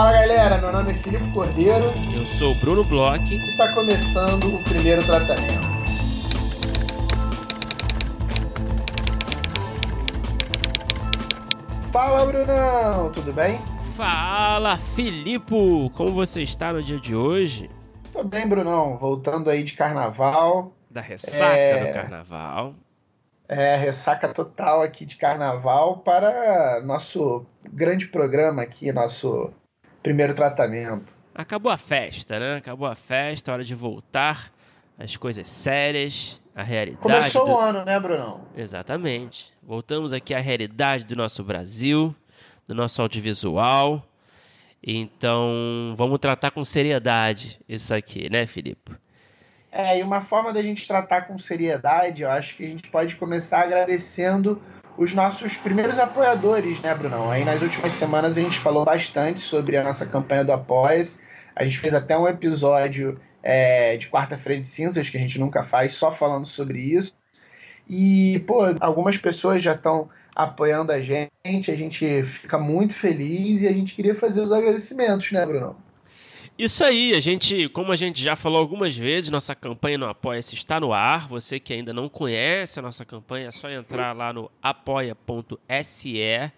Fala galera, meu nome é Filipe Cordeiro. Eu sou o Bruno Bloch. E está começando o primeiro tratamento. Fala Brunão, tudo bem? Fala Filipe, como você está no dia de hoje? Tô bem, Brunão, voltando aí de carnaval. Da ressaca é... do carnaval. É, ressaca total aqui de carnaval para nosso grande programa aqui, nosso primeiro tratamento. Acabou a festa, né? Acabou a festa, hora de voltar às coisas sérias, à realidade. Começou do... o ano, né, Brunão? Exatamente. Voltamos aqui à realidade do nosso Brasil, do nosso audiovisual. Então, vamos tratar com seriedade isso aqui, né, Filipe? É, e uma forma da gente tratar com seriedade, eu acho que a gente pode começar agradecendo os nossos primeiros apoiadores, né, Brunão? Aí nas últimas semanas a gente falou bastante sobre a nossa campanha do Apoias. A gente fez até um episódio é, de quarta-feira de cinzas, que a gente nunca faz, só falando sobre isso. E, pô, algumas pessoas já estão apoiando a gente, a gente fica muito feliz e a gente queria fazer os agradecimentos, né, Bruno? Isso aí, a gente, como a gente já falou algumas vezes, nossa campanha no Apoia-se está no ar. Você que ainda não conhece a nossa campanha, é só entrar lá no apoia.se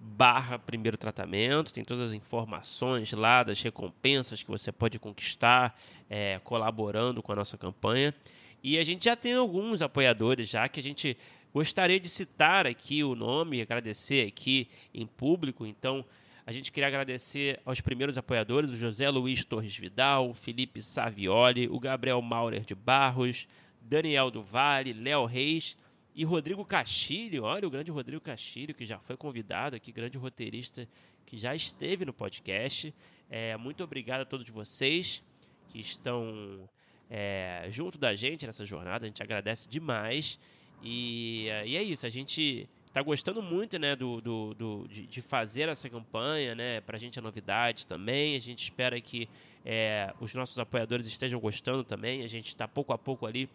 barra primeiro tratamento. Tem todas as informações lá das recompensas que você pode conquistar é, colaborando com a nossa campanha. E a gente já tem alguns apoiadores já que a gente gostaria de citar aqui o nome agradecer aqui em público. Então, a gente queria agradecer aos primeiros apoiadores, o José Luiz Torres Vidal, Felipe Savioli, o Gabriel Maurer de Barros, Daniel do Vale, Léo Reis e Rodrigo Castilho. Olha o grande Rodrigo Castilho, que já foi convidado aqui, grande roteirista que já esteve no podcast. É, muito obrigado a todos vocês que estão é, junto da gente nessa jornada. A gente agradece demais. E, e é isso, a gente tá gostando muito, né, do, do, do de, de, fazer essa campanha, né, pra gente é novidade também, a gente espera que é, os nossos apoiadores estejam gostando também, a gente está pouco a pouco ali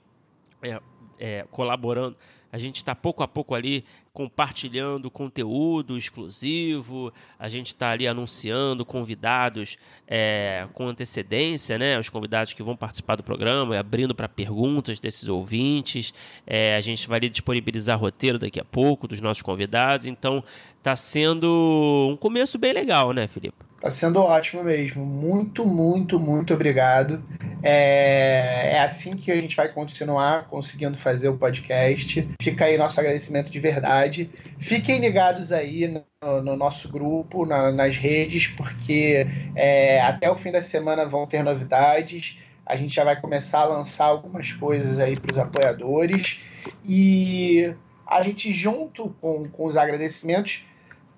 é, é, colaborando, a gente está pouco a pouco ali compartilhando conteúdo exclusivo, a gente está ali anunciando convidados é, com antecedência, né? Os convidados que vão participar do programa, abrindo para perguntas desses ouvintes. É, a gente vai ali disponibilizar roteiro daqui a pouco dos nossos convidados. Então, está sendo um começo bem legal, né, Felipe? Tá sendo ótimo mesmo. Muito, muito, muito obrigado. É, é assim que a gente vai continuar conseguindo fazer o podcast. Fica aí nosso agradecimento de verdade. Fiquem ligados aí no, no nosso grupo, na, nas redes, porque é, até o fim da semana vão ter novidades. A gente já vai começar a lançar algumas coisas aí para os apoiadores. E a gente, junto com, com os agradecimentos,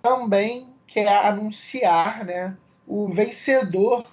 também quer anunciar né, o vencedor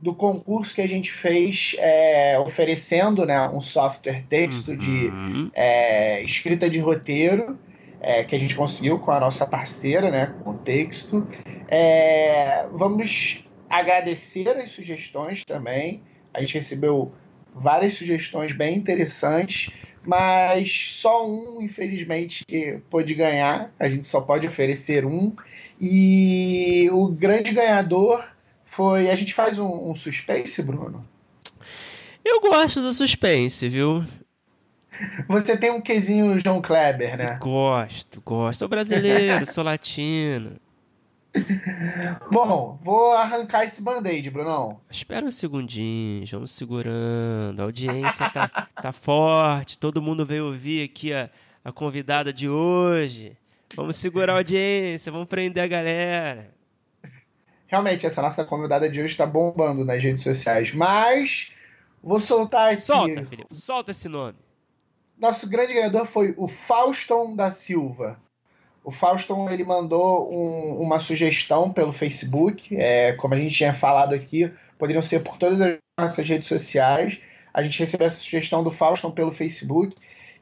do concurso que a gente fez é, oferecendo né, um software texto uhum. de é, escrita de roteiro é, que a gente conseguiu com a nossa parceira, né, com o texto. É, vamos agradecer as sugestões também. A gente recebeu várias sugestões bem interessantes, mas só um, infelizmente, pôde ganhar. A gente só pode oferecer um. E o grande ganhador foi. A gente faz um, um suspense, Bruno? Eu gosto do suspense, viu? Você tem um quezinho João Kleber, né? Gosto, gosto. Sou brasileiro, sou latino. Bom, vou arrancar esse band-aid, Brunão. Espera um segundinho, vamos segurando. A audiência tá, tá forte, todo mundo veio ouvir aqui a, a convidada de hoje. Vamos segurar a audiência, vamos prender a galera. Realmente, essa nossa convidada de hoje está bombando nas redes sociais. Mas vou soltar aqui. Solta, Felipe, solta esse nome. Nosso grande ganhador foi o Fauston da Silva. O Fauston ele mandou um, uma sugestão pelo Facebook. É, como a gente tinha falado aqui, poderiam ser por todas as nossas redes sociais. A gente recebeu essa sugestão do Fauston pelo Facebook,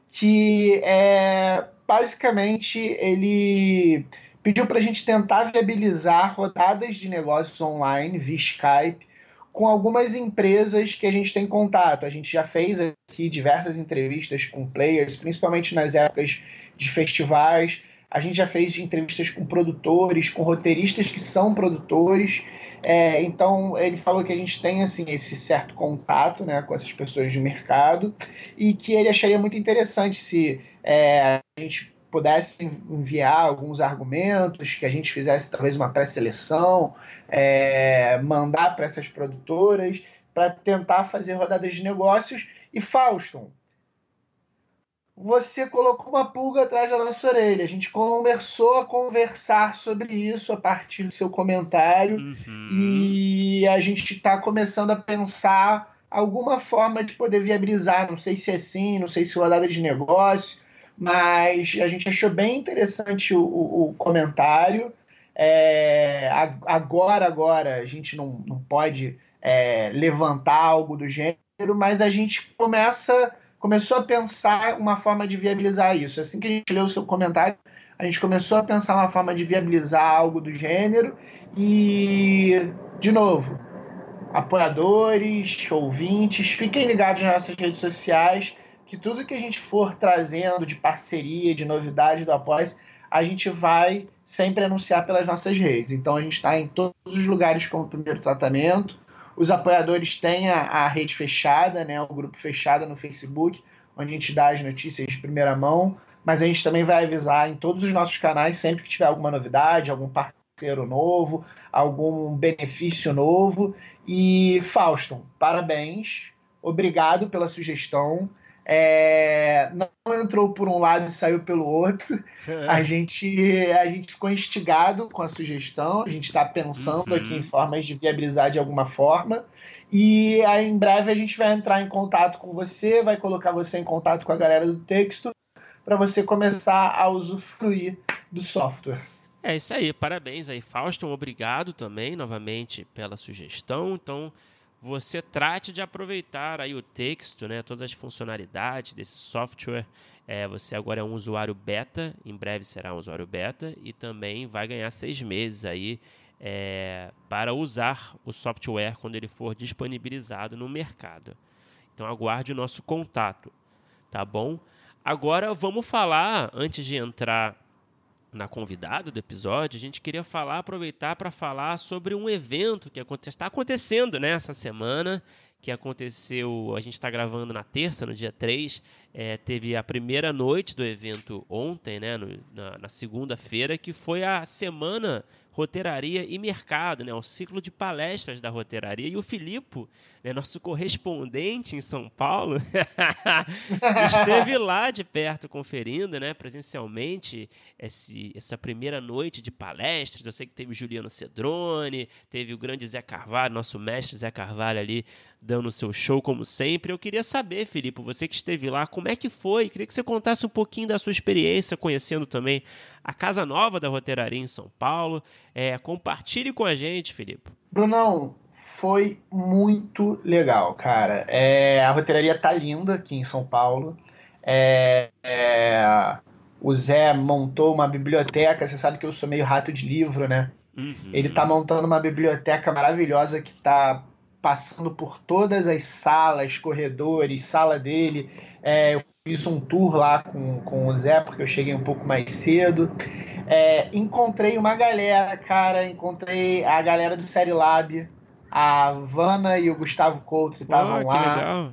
que é basicamente ele pediu para a gente tentar viabilizar rodadas de negócios online via Skype com algumas empresas que a gente tem contato. A gente já fez aqui diversas entrevistas com players, principalmente nas épocas de festivais. A gente já fez entrevistas com produtores, com roteiristas que são produtores. É, então ele falou que a gente tem assim esse certo contato né, com essas pessoas de mercado e que ele acharia muito interessante se é, a gente pudesse enviar alguns argumentos, que a gente fizesse talvez uma pré-seleção, é, mandar para essas produtoras para tentar fazer rodadas de negócios. E Fauston, você colocou uma pulga atrás da nossa orelha. A gente começou a conversar sobre isso a partir do seu comentário uhum. e a gente está começando a pensar alguma forma de poder viabilizar. Não sei se é assim, não sei se é rodada de negócio, mas a gente achou bem interessante o, o, o comentário. É, agora, agora, a gente não, não pode é, levantar algo do gênero, mas a gente começa começou a pensar uma forma de viabilizar isso. Assim que a gente leu o seu comentário, a gente começou a pensar uma forma de viabilizar algo do gênero e, de novo, apoiadores, ouvintes, fiquem ligados nas nossas redes sociais, que tudo que a gente for trazendo de parceria, de novidade do Após, a gente vai sempre anunciar pelas nossas redes. Então a gente está em todos os lugares com o primeiro tratamento, os apoiadores têm a, a rede fechada, né, o grupo fechado no Facebook, onde a gente dá as notícias de primeira mão, mas a gente também vai avisar em todos os nossos canais sempre que tiver alguma novidade, algum parceiro novo, algum benefício novo. E Fauston, parabéns, obrigado pela sugestão é, não entrou por um lado e saiu pelo outro. A gente, a gente ficou instigado com a sugestão, a gente está pensando uhum. aqui em formas de viabilizar de alguma forma. E aí, em breve a gente vai entrar em contato com você, vai colocar você em contato com a galera do texto para você começar a usufruir do software. É isso aí, parabéns aí, Fausto. Obrigado também novamente pela sugestão. Então, você trate de aproveitar aí o texto, né, todas as funcionalidades desse software. É, você agora é um usuário beta, em breve será um usuário beta e também vai ganhar seis meses aí é, para usar o software quando ele for disponibilizado no mercado. Então aguarde o nosso contato, tá bom? Agora vamos falar, antes de entrar na convidada do episódio, a gente queria falar, aproveitar para falar sobre um evento que está acontecendo né, semana, que aconteceu, a gente está gravando na terça, no dia 3, é, teve a primeira noite do evento ontem, né, no, na, na segunda-feira, que foi a semana Roteiraria e Mercado, né? o ciclo de palestras da Roteiraria. E o Filipe, né, nosso correspondente em São Paulo, esteve lá de perto conferindo, né, presencialmente, esse, essa primeira noite de palestras. Eu sei que teve o Juliano Cedrone, teve o grande Zé Carvalho, nosso mestre Zé Carvalho ali, dando o seu show como sempre. Eu queria saber, Filipe, você que esteve lá, como é que foi? Queria que você contasse um pouquinho da sua experiência, conhecendo também a Casa Nova da Roteiraria em São Paulo. É, compartilhe com a gente, Felipe. Brunão, foi muito legal, cara. É, a roteiraria tá linda aqui em São Paulo. É, é, o Zé montou uma biblioteca. Você sabe que eu sou meio rato de livro, né? Uhum. Ele tá montando uma biblioteca maravilhosa que tá passando por todas as salas, corredores, sala dele. É, eu fiz um tour lá com, com o Zé, porque eu cheguei um pouco mais cedo. É, encontrei uma galera, cara, encontrei a galera do Série Lab, a Vanna e o Gustavo Couto estavam oh, lá. Que legal.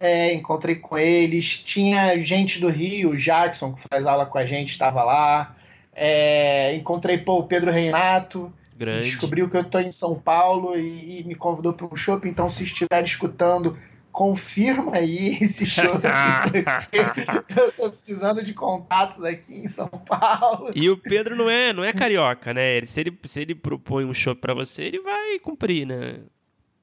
É, encontrei com eles. Tinha gente do Rio, o Jackson, que faz aula com a gente, estava lá. É, encontrei pô, o Pedro Reinato. Grande. Descobriu que eu estou em São Paulo e, e me convidou para um shopping. Então, se estiver escutando confirma aí esse show. eu tô precisando de contatos aqui em São Paulo. E o Pedro não é, não é carioca, né? Ele, se, ele, se ele propõe um show para você, ele vai cumprir, né?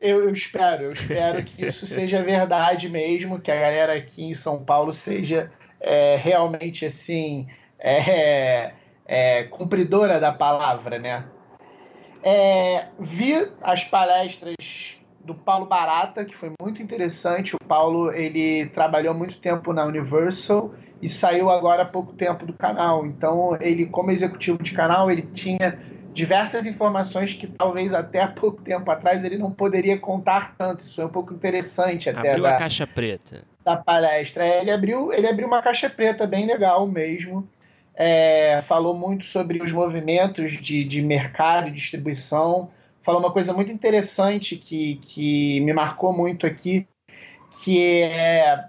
Eu, eu, espero, eu espero que isso seja verdade mesmo, que a galera aqui em São Paulo seja é, realmente assim é, é, cumpridora da palavra, né? É, vi as palestras do Paulo Barata, que foi muito interessante. O Paulo ele trabalhou muito tempo na Universal e saiu agora há pouco tempo do canal. Então, ele, como executivo de canal, ele tinha diversas informações que talvez até há pouco tempo atrás ele não poderia contar tanto. Isso foi um pouco interessante até. Abriu da, a caixa preta. Da palestra. É, ele, abriu, ele abriu uma caixa preta bem legal mesmo. É, falou muito sobre os movimentos de, de mercado e distribuição falou uma coisa muito interessante que, que me marcou muito aqui, que é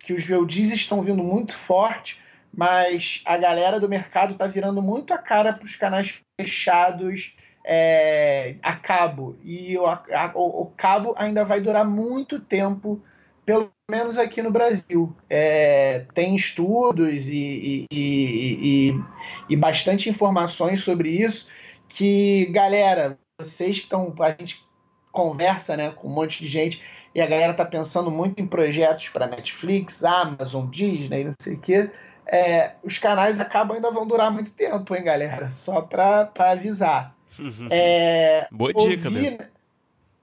que os VODs estão vindo muito forte, mas a galera do mercado está virando muito a cara para os canais fechados é, a cabo. E o, a, o, o, cabo ainda vai durar muito tempo, pelo menos aqui no Brasil. É, tem estudos e, e, e, e, bastante informações sobre isso. Que, galera, vocês que estão. A gente conversa né, com um monte de gente e a galera tá pensando muito em projetos para Netflix, Amazon, Disney, não sei o quê. É, os canais acabam ainda vão durar muito tempo, hein, galera? Só para avisar. É, Boa dica, ouvi, mesmo.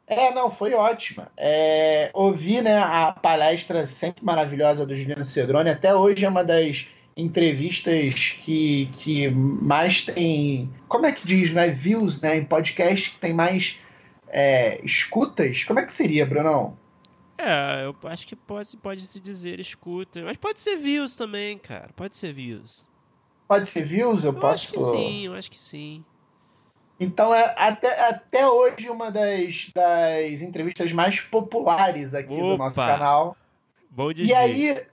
É, não, foi ótima. É, ouvi né, a palestra sempre maravilhosa do Juliano Cedrone. Até hoje é uma das entrevistas que, que mais tem. Como é que diz, né? Views, né? Em podcast que tem mais é, escutas. Como é que seria, Brunão? É, eu acho que pode, pode se dizer escuta. Mas pode ser views também, cara. Pode ser views. Pode ser views? Eu, eu posso. Acho que sim, eu acho que sim. Então é até, até hoje uma das, das entrevistas mais populares aqui Opa, do nosso canal. Bom dia. E aí,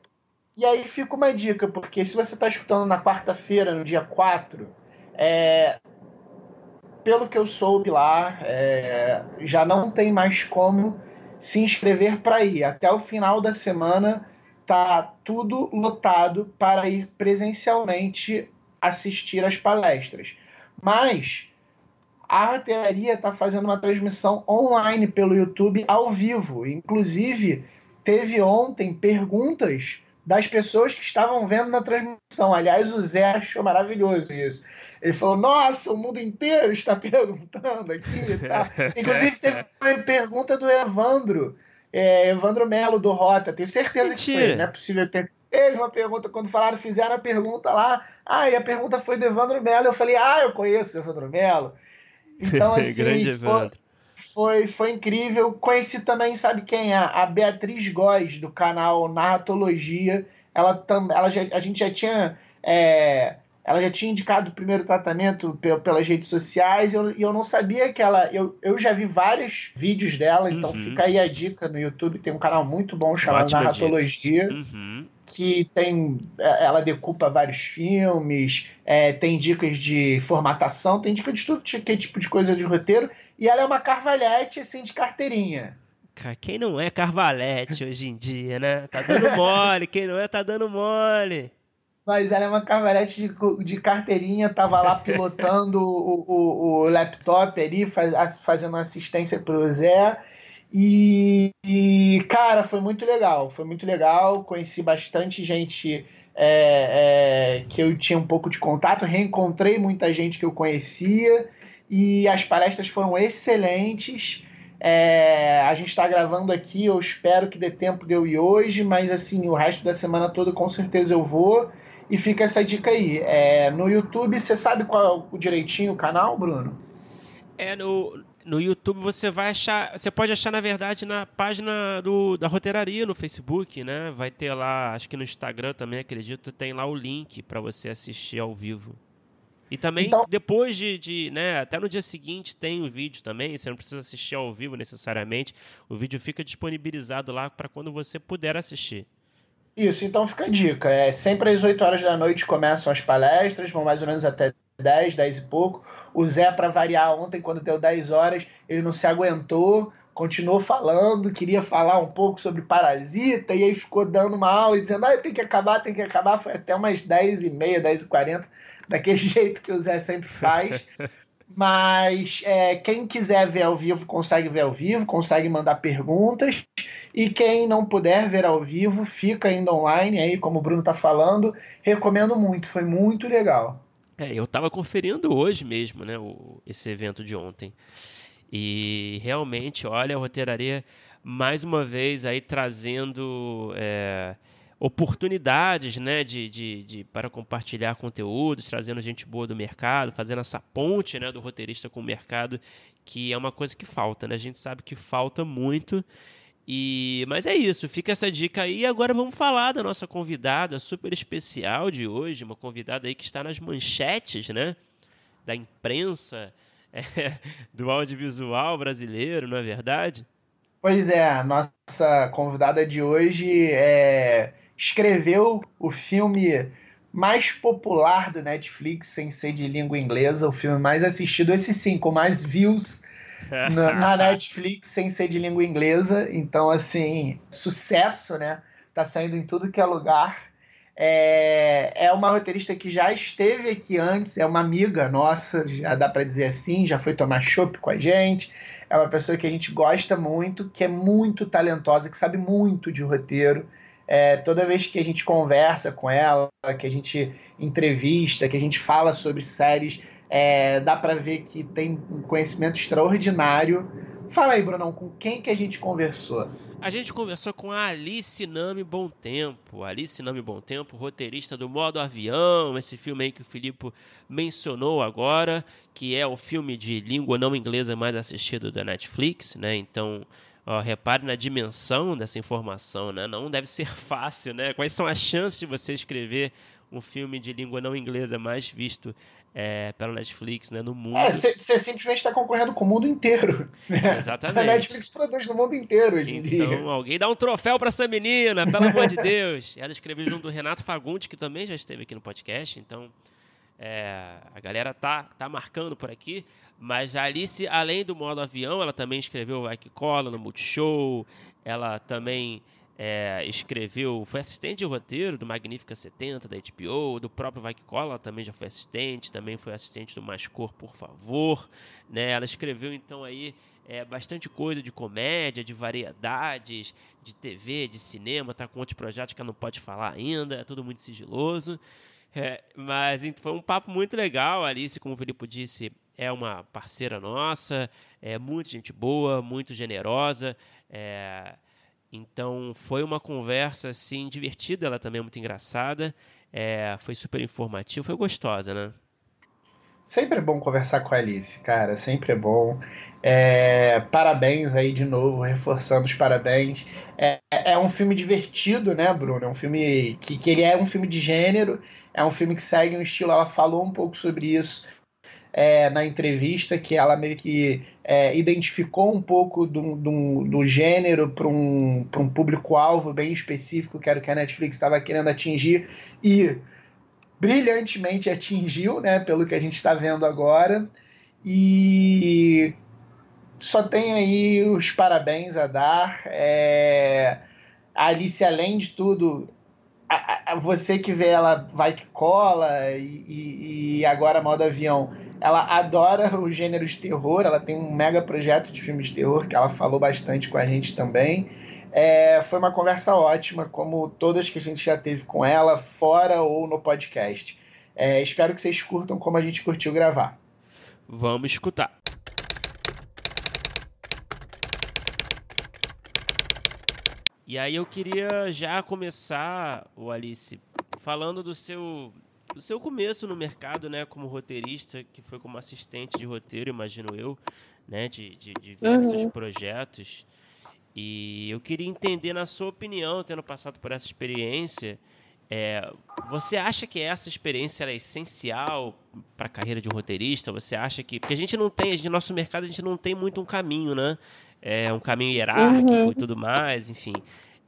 e aí fica uma dica, porque se você está escutando na quarta-feira, no dia 4, é, pelo que eu soube lá, é, já não tem mais como se inscrever para ir. Até o final da semana tá tudo lotado para ir presencialmente assistir às palestras. Mas a artilharia está fazendo uma transmissão online pelo YouTube ao vivo. Inclusive, teve ontem perguntas das pessoas que estavam vendo na transmissão. Aliás, o Zé achou maravilhoso isso. Ele falou: Nossa, o mundo inteiro está perguntando aqui. Tá? Inclusive, teve uma pergunta do Evandro, é, Evandro Melo, do Rota. Tenho certeza Mentira. que foi. Não é possível ter. Teve uma pergunta, quando falaram, fizeram a pergunta lá. Ah, e a pergunta foi do Evandro Melo. Eu falei: Ah, eu conheço o Evandro Melo. Então, assim, Grande foi, foi, foi, incrível. Conheci também, sabe quem é? A Beatriz Góes, do canal Narratologia. Ela, tam, ela já, a gente já tinha. É, ela já tinha indicado o primeiro tratamento pelas redes sociais e eu, eu não sabia que ela. Eu, eu já vi vários vídeos dela, então uhum. fica aí a dica no YouTube. Tem um canal muito bom chamado Ótima Narratologia. Uhum que tem é, ela decupa vários filmes, é, tem dicas de formatação, tem dica de tudo que é tipo de coisa de roteiro, e ela é uma carvalhete assim de carteirinha. Quem não é carvalete hoje em dia, né? Tá dando mole, quem não é tá dando mole. Mas ela é uma carvalete de, de carteirinha, tava lá pilotando o, o, o, laptop ali, faz, fazendo assistência pro Zé. E, e, cara, foi muito legal. Foi muito legal. Conheci bastante gente é, é, que eu tinha um pouco de contato. Reencontrei muita gente que eu conhecia. E as palestras foram excelentes. É, a gente está gravando aqui. Eu espero que dê tempo de eu ir hoje. Mas, assim, o resto da semana toda com certeza eu vou. E fica essa dica aí. É, no YouTube, você sabe qual é o direitinho o canal, Bruno? É no no YouTube você vai achar, você pode achar na verdade na página do, da roteiraria no Facebook, né? Vai ter lá, acho que no Instagram também, acredito, tem lá o link para você assistir ao vivo. E também então, depois de, de, né, até no dia seguinte tem o vídeo também, você não precisa assistir ao vivo necessariamente. O vídeo fica disponibilizado lá para quando você puder assistir. Isso, então fica a dica. É, sempre às 8 horas da noite começam as palestras, vão mais ou menos até 10, 10 e pouco. O Zé, para variar, ontem, quando deu 10 horas, ele não se aguentou, continuou falando, queria falar um pouco sobre Parasita, e aí ficou dando uma aula e dizendo: ah, tem que acabar, tem que acabar. Foi até umas 10 e meia, 10 e 40, daquele jeito que o Zé sempre faz. Mas é, quem quiser ver ao vivo consegue ver ao vivo, consegue mandar perguntas. E quem não puder ver ao vivo, fica ainda online aí, como o Bruno está falando. Recomendo muito, foi muito legal. É, eu estava conferindo hoje mesmo, né, o, esse evento de ontem. E realmente, olha, a roteiraria mais uma vez aí trazendo é, oportunidades, né, de, de, de, para compartilhar conteúdos, trazendo gente boa do mercado, fazendo essa ponte, né, do roteirista com o mercado, que é uma coisa que falta, né? A gente sabe que falta muito e, mas é isso, fica essa dica aí. Agora vamos falar da nossa convidada super especial de hoje, uma convidada aí que está nas manchetes, né? Da imprensa é, do audiovisual brasileiro, não é verdade? Pois é, a nossa convidada de hoje é, escreveu o filme mais popular do Netflix, sem ser de língua inglesa, o filme mais assistido, esse sim, com mais views na, na Netflix, sem ser de língua inglesa. Então, assim, sucesso, né? Tá saindo em tudo que é lugar. É, é uma roteirista que já esteve aqui antes, é uma amiga nossa, já dá para dizer assim, já foi tomar chopp com a gente. É uma pessoa que a gente gosta muito, que é muito talentosa, que sabe muito de roteiro. É, toda vez que a gente conversa com ela, que a gente entrevista, que a gente fala sobre séries, é, dá para ver que tem um conhecimento extraordinário. Fala aí, Brunão, com quem que a gente conversou? A gente conversou com a Alice Nami Bom Tempo. Alice Nami Bom Tempo, roteirista do Modo Avião, esse filme aí que o Filipe mencionou agora, que é o filme de língua não inglesa mais assistido da Netflix, né? Então, Ó, repare na dimensão dessa informação, né? Não deve ser fácil, né? Quais são as chances de você escrever um filme de língua não inglesa mais visto é, pela Netflix, né, no mundo? Você é, simplesmente está concorrendo com o mundo inteiro. Né? Exatamente. A Netflix produz no mundo inteiro hoje então, em dia. Então, alguém dá um troféu para essa menina, pelo amor de Deus. Ela escreveu junto do Renato Fagundes, que também já esteve aqui no podcast, então é, a galera tá, tá marcando por aqui. Mas a Alice, além do modo avião, ela também escreveu Vai Que Cola no Multishow. Ela também é, escreveu, foi assistente de roteiro do Magnífica 70 da HBO, do próprio Vai Que Cola, também já foi assistente, também foi assistente do Mais Cor, por favor. Né? Ela escreveu então aí é, bastante coisa de comédia, de variedades, de TV, de cinema, tá com outros projetos que ela não pode falar ainda, é tudo muito sigiloso. É, mas foi um papo muito legal. Alice, como o Felipe disse, é uma parceira nossa, é muito gente boa, muito generosa. É, então foi uma conversa assim divertida, ela também é muito engraçada, é, foi super informativa, foi gostosa, né? Sempre é bom conversar com a Alice, cara, sempre é bom. É, parabéns aí de novo, reforçando os parabéns. É, é, um filme divertido, né, Bruno? É um filme que, que ele é um filme de gênero, é um filme que segue um estilo. Ela falou um pouco sobre isso é, na entrevista que ela meio que é, identificou um pouco do, do, do gênero para um, um público-alvo bem específico, que era o que a Netflix estava querendo atingir, e brilhantemente atingiu, né, pelo que a gente está vendo agora. E só tem aí os parabéns a dar. É, a Alice, além de tudo, você que vê ela vai que cola e, e, e agora modo avião ela adora o gênero de terror, ela tem um mega projeto de filmes de terror que ela falou bastante com a gente também. É, foi uma conversa ótima, como todas que a gente já teve com ela, fora ou no podcast. É, espero que vocês curtam como a gente curtiu gravar. Vamos escutar. E aí eu queria já começar, o Alice, falando do seu do seu começo no mercado, né, como roteirista, que foi como assistente de roteiro, imagino eu, né, de, de, de diversos uhum. projetos. E eu queria entender, na sua opinião, tendo passado por essa experiência, é, você acha que essa experiência é essencial para a carreira de roteirista? Você acha que. Porque a gente não tem, no nosso mercado, a gente não tem muito um caminho, né? É um caminho hierárquico uhum. e tudo mais, enfim.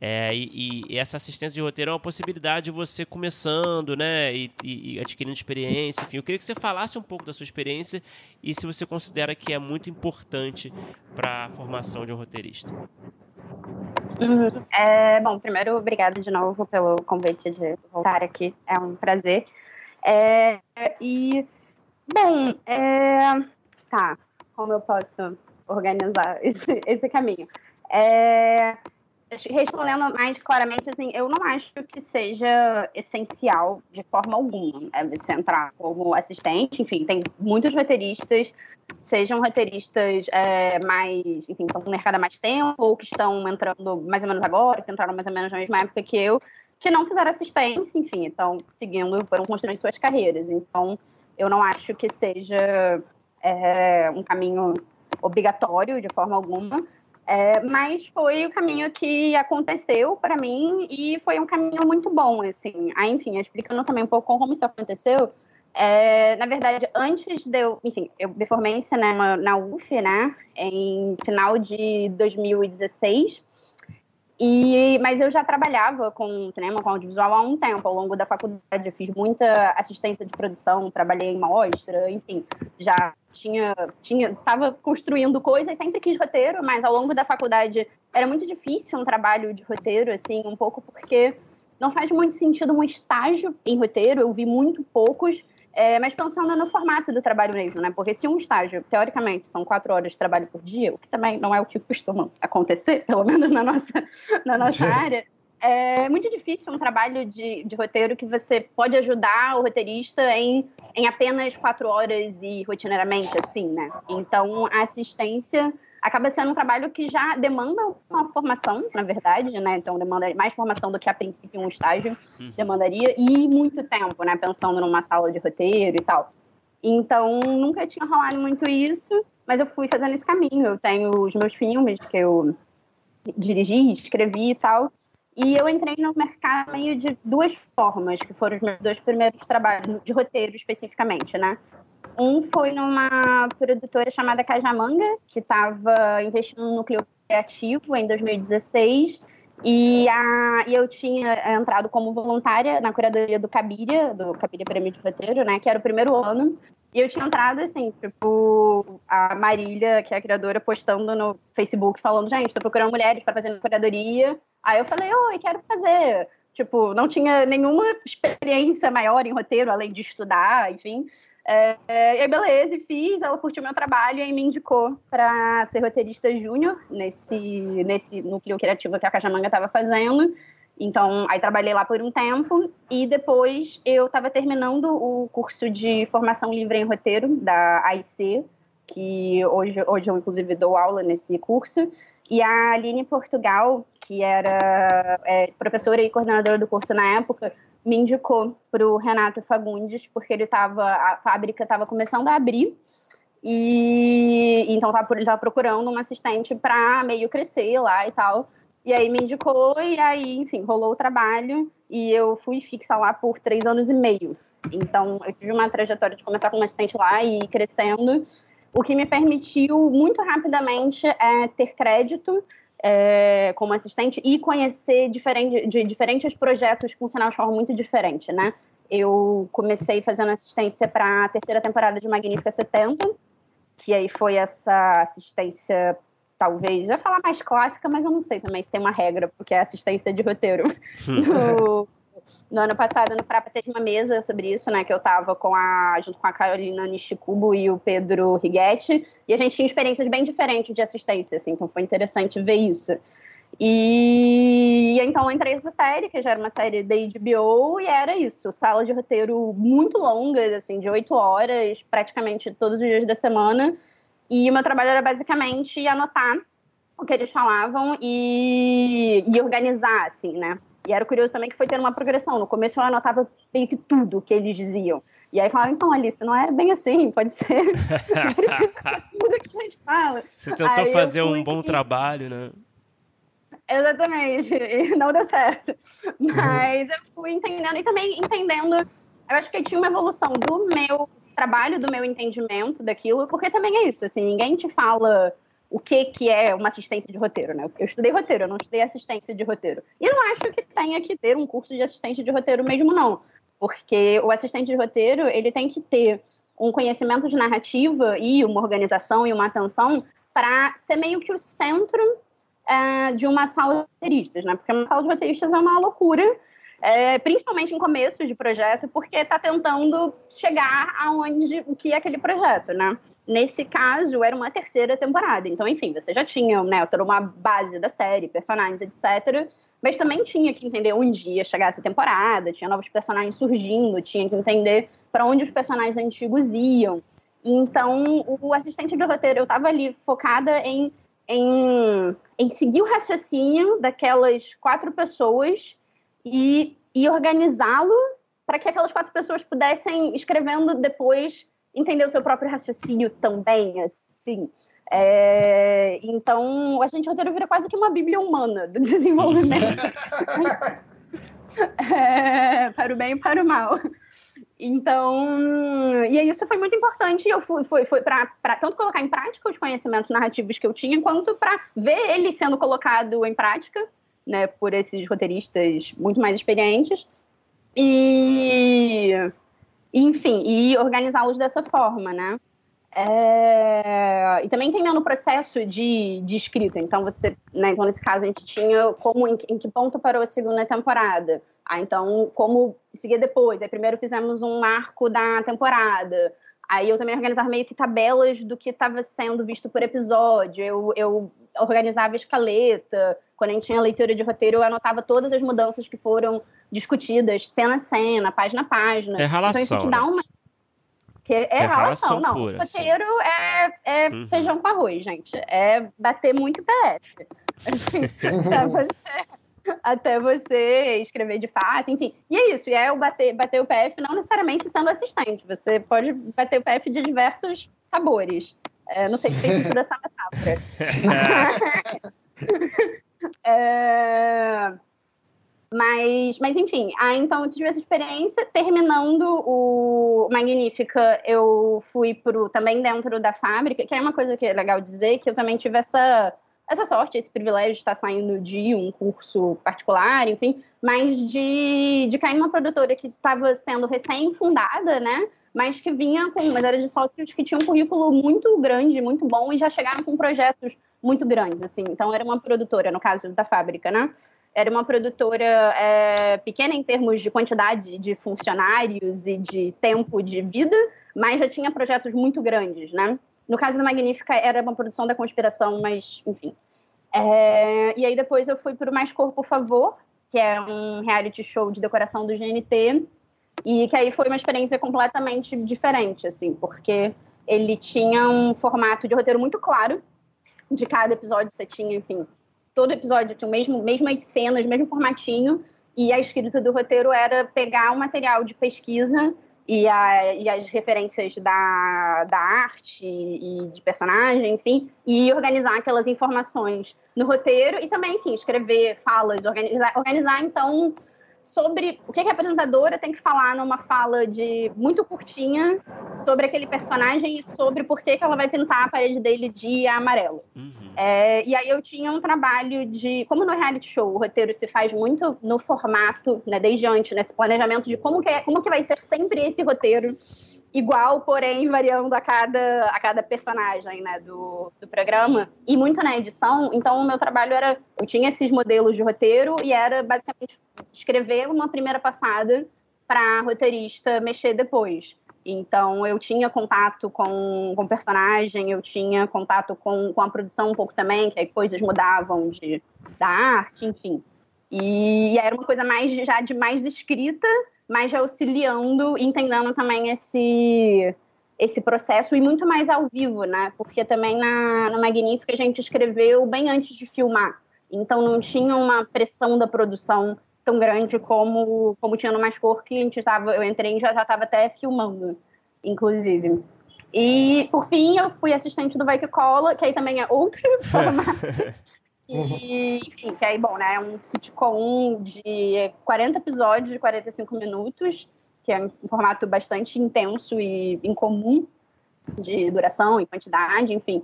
É, e, e, essa assistência de roteiro é uma possibilidade de você começando, né, e, e, adquirindo experiência. Enfim, eu queria que você falasse um pouco da sua experiência e se você considera que é muito importante para a formação de um roteirista. Uhum. É, bom, primeiro, obrigado de novo pelo convite de voltar aqui. É um prazer. É, e, bom, é, tá, como eu posso organizar esse, esse caminho? É, respondendo mais claramente, assim, eu não acho que seja essencial de forma alguma né, você entrar como assistente. Enfim, tem muitos roteiristas, sejam roteiristas é, mais, enfim, estão no mercado há mais tempo, ou que estão entrando mais ou menos agora, que entraram mais ou menos na mesma época que eu, que não fizeram assistência, enfim, estão seguindo, foram construindo suas carreiras. Então, eu não acho que seja é, um caminho obrigatório de forma alguma. É, mas foi o caminho que aconteceu para mim e foi um caminho muito bom, assim. Enfim, explicando também um pouco como isso aconteceu, É, na verdade, antes de eu, enfim, eu me formei em cinema na UF, né, em final de 2016. E, mas eu já trabalhava com cinema, com audiovisual há um tempo. Ao longo da faculdade, eu fiz muita assistência de produção, trabalhei em mostra, enfim, já tinha, tinha, estava construindo coisas, sempre quis roteiro, mas ao longo da faculdade era muito difícil um trabalho de roteiro, assim, um pouco porque não faz muito sentido um estágio em roteiro. Eu vi muito poucos. É, mas pensando no formato do trabalho mesmo, né? Porque se um estágio, teoricamente, são quatro horas de trabalho por dia, o que também não é o que costuma acontecer, pelo menos na nossa, na nossa área, é muito difícil um trabalho de, de roteiro que você pode ajudar o roteirista em, em apenas quatro horas e rotineiramente, assim, né? Então, a assistência acaba sendo um trabalho que já demanda uma formação, na verdade, né? Então demanda mais formação do que a princípio um estágio uhum. demandaria e muito tempo, né? Pensando numa sala de roteiro e tal. Então nunca tinha rolado muito isso, mas eu fui fazendo esse caminho. Eu tenho os meus filmes que eu dirigi, escrevi e tal. E eu entrei no mercado meio de duas formas, que foram os meus dois primeiros trabalhos de roteiro especificamente, né? Um foi numa produtora chamada Cajamanga, que estava investindo no núcleo criativo em 2016. E, a, e eu tinha entrado como voluntária na curadoria do Cabiria, do Cabiria Prêmio de Roteiro, né? Que era o primeiro ano. E eu tinha entrado, assim, tipo, a Marília, que é a criadora, postando no Facebook, falando, gente, estou procurando mulheres para fazer na curadoria. Aí eu falei, oi, quero fazer. Tipo, não tinha nenhuma experiência maior em roteiro, além de estudar, enfim. É, e aí, beleza, e fiz. Ela curtiu meu trabalho e me indicou para ser roteirista júnior nesse, nesse núcleo criativo que a Cajamanga estava fazendo. Então, aí trabalhei lá por um tempo e depois eu estava terminando o curso de formação livre em roteiro da AIC, que hoje, hoje eu inclusive dou aula nesse curso. E a Aline Portugal, que era é, professora e coordenadora do curso na época, me indicou para o Renato Fagundes, porque ele tava, a fábrica estava começando a abrir, e então ele estava procurando um assistente para meio crescer lá e tal. E aí me indicou, e aí, enfim, rolou o trabalho, e eu fui fixa lá por três anos e meio. Então, eu tive uma trajetória de começar como assistente lá e ir crescendo, o que me permitiu muito rapidamente é, ter crédito é, como assistente e conhecer diferente, de diferentes projetos que funcionam de forma muito diferente, né? Eu comecei fazendo assistência para a terceira temporada de Magnífica 70, que aí foi essa assistência, talvez, já falar mais clássica, mas eu não sei também se tem uma regra, porque é assistência de roteiro no, no ano passado, no Frapa, teve uma mesa sobre isso, né? Que eu tava com a, junto com a Carolina Nishikubo e o Pedro Righetti. E a gente tinha experiências bem diferentes de assistência, assim. Então foi interessante ver isso. E, então eu entrei nessa série, que já era uma série da HBO, e era isso, sala de roteiro muito longas, assim, de oito horas, praticamente todos os dias da semana. E meu trabalho era basicamente anotar o que eles falavam e, e organizar, assim, né? E era curioso também que foi tendo uma progressão. No começo eu anotava meio que tudo que eles diziam. E aí falava, então, Alice, não é bem assim, pode ser. tudo que a gente fala. Você tentou aí fazer um bom trabalho, né? Exatamente, e não deu certo. Mas eu fui entendendo e também entendendo. Eu acho que tinha uma evolução do meu trabalho, do meu entendimento daquilo, porque também é isso, assim, ninguém te fala o que, que é uma assistência de roteiro, né? Eu estudei roteiro, eu não estudei assistência de roteiro. E não acho que tenha que ter um curso de assistência de roteiro mesmo, não. Porque o assistente de roteiro, ele tem que ter um conhecimento de narrativa e uma organização e uma atenção para ser meio que o centro é, de uma sala de roteiristas, né? Porque uma sala de roteiristas é uma loucura, é, principalmente em começo de projeto, porque está tentando chegar aonde o que é aquele projeto, né? Nesse caso, era uma terceira temporada. Então, enfim, você já tinha né, toda uma base da série, personagens, etc. Mas também tinha que entender onde ia chegar essa temporada, tinha novos personagens surgindo, tinha que entender para onde os personagens antigos iam. Então, o assistente de roteiro, eu estava ali focada em, em, em seguir o raciocínio daquelas quatro pessoas e, e organizá-lo para que aquelas quatro pessoas pudessem, escrevendo depois, entender o seu próprio raciocínio também, assim. É, então, a gente roteiro vira quase que uma bíblia humana do desenvolvimento. é, para o bem e para o mal. Então, e isso foi muito importante. Eu fui, foi, foi para tanto colocar em prática os conhecimentos narrativos que eu tinha, quanto para ver ele sendo colocado em prática, né, por esses roteiristas muito mais experientes. E, enfim, e organizá-los dessa forma, né? É, e também entendendo o processo de, de escrita. Então, você, né, então, nesse caso, a gente tinha como em, em que ponto parou a segunda temporada. Ah, então, como seguir depois? Aí, primeiro fizemos um marco da temporada. Aí eu também organizava meio que tabelas do que estava sendo visto por episódio. Eu, eu organizava escaleta. Quando a gente tinha leitura de roteiro, eu anotava todas as mudanças que foram discutidas, cena a cena, página a página. É relação, então isso te dá né? uma que é, É relação, relação não. pura, roteiro é, é Uhum. feijão com arroz, gente. É bater muito PF. Assim, até, você, até você escrever de fato, enfim. E é isso, e é o bater, bater o PF não necessariamente sendo assistente. Você pode bater o PF de diversos sabores. É, não sei se fez sentido essa metáfora. É, Mas, mas enfim, aí então eu tive essa experiência. Terminando o Magnífica, eu fui pro, também dentro da fábrica, que é uma coisa que é legal dizer, que eu também tive essa, essa sorte, esse privilégio de estar saindo de um curso particular, enfim, mas de, de cair numa produtora que estava sendo recém-fundada, né? Mas que vinha com uma era de sócios que tinham um currículo muito grande, muito bom, e já chegaram com projetos muito grandes, assim. Então, era uma produtora, no caso da fábrica, né? Era uma produtora é, pequena em termos de quantidade de funcionários e de tempo de vida, mas já tinha projetos muito grandes, né? No caso da Magnífica, era uma produção da conspiração, mas, enfim. É, e aí depois eu fui para o Mais Cor, por Favor, que é um reality show de decoração do GNT, e que aí foi uma experiência completamente diferente, assim, porque ele tinha um formato de roteiro muito claro, de cada episódio você tinha, enfim, todo episódio tinha o mesmo, mesmas cenas, mesmo formatinho, e a escrita do roteiro era pegar o material de pesquisa e, a, e as referências da, da arte e de personagem, enfim, e organizar aquelas informações no roteiro e também, enfim, escrever falas, organizar, organizar então sobre o que a apresentadora tem que falar numa fala de muito curtinha sobre aquele personagem e sobre por que, que ela vai pintar a parede dele de amarelo. Uhum. É, e aí eu tinha um trabalho de, como no reality show, o roteiro se faz muito no formato, né, desde antes, nesse planejamento de como que, é, como que vai ser sempre esse roteiro, igual, porém variando a cada, a cada personagem né, do, do programa, e muito na edição, então o meu trabalho era, eu tinha esses modelos de roteiro e era basicamente escrever uma primeira passada para roteirista mexer depois. Então, eu tinha contato com, o personagem, eu tinha contato com, com a produção um pouco também, que aí coisas mudavam de, da arte, enfim. E, era uma coisa mais já de mais escrita, mas já auxiliando entendendo também esse, esse processo e muito mais ao vivo, né? Porque também na, na Magnífica a gente escreveu bem antes de filmar. Então, não tinha uma pressão da produção tão grande como, como tinha no Mais Cor, que a gente tava, eu entrei e já estava até filmando, inclusive. E, por fim, eu fui assistente do Vai Que Cola, que aí também é outro formato. E, enfim, que aí, bom, né, é um sitcom de 40 episódios de 45 minutos, que é um formato bastante intenso e incomum de duração e quantidade, enfim.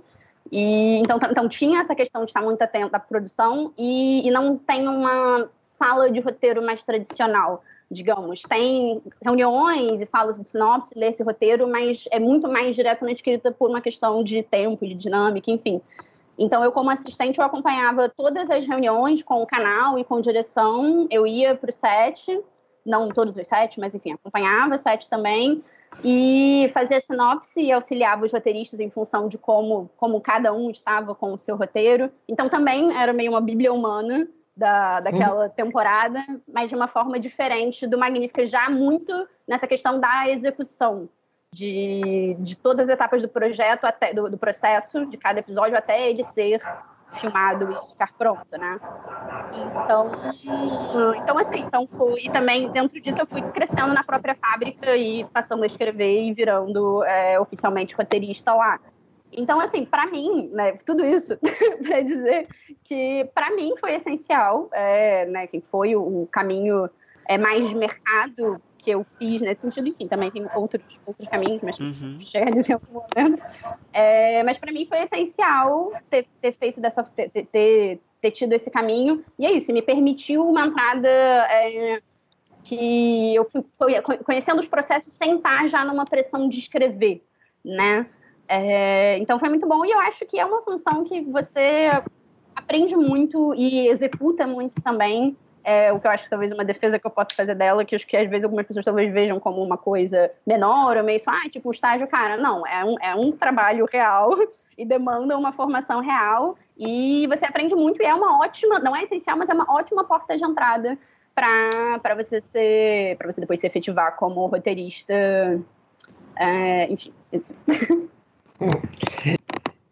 E, então, então tinha essa questão de estar muito atento à produção e, e não tem uma sala de roteiro mais tradicional, digamos. Tem reuniões e falas de sinopse, lê esse roteiro, mas é muito mais diretamente escrita por uma questão de tempo, de dinâmica, enfim. Então, eu, como assistente, eu acompanhava todas as reuniões com o canal e com direção. Eu ia para o set, não todos os sets, mas enfim, acompanhava o set também e fazia sinopse e auxiliava os roteiristas em função de como, como cada um estava com o seu roteiro. Então, também era meio uma bíblia humana da, daquela uhum. temporada, mas de uma forma diferente do Magnífica, já muito nessa questão da execução de, de todas as etapas do projeto, até do, do processo, de cada episódio, até ele ser filmado e ficar pronto, né? Então, então assim, então fui também dentro disso eu fui crescendo na própria fábrica e passando a escrever e virando é, oficialmente roteirista lá. Então, assim, para mim, né, tudo isso para dizer que para mim foi essencial, é, né, que foi o, o caminho é, mais de mercado que eu fiz nesse sentido. Enfim, também tem outros, outros caminhos, mas uhum. realizei em algum momento. É, mas para mim foi essencial ter, ter feito dessa. Ter, ter, ter, tido esse caminho. E é isso, me permitiu uma entrada. É, que eu fui conhecendo os processos sem estar já numa pressão de escrever, né? É, então foi muito bom e eu acho que é uma função que você aprende muito e executa muito também é o que eu acho que talvez uma defesa que eu possa fazer dela, que acho que às vezes algumas pessoas talvez vejam como uma coisa menor, ou meio isso, ah, tipo, um estágio, cara, não, é um, é um trabalho real e demanda uma formação real, e você aprende muito, e é uma ótima, não é essencial, mas é uma ótima porta de entrada para você ser, para você depois se efetivar como roteirista, é, enfim, isso.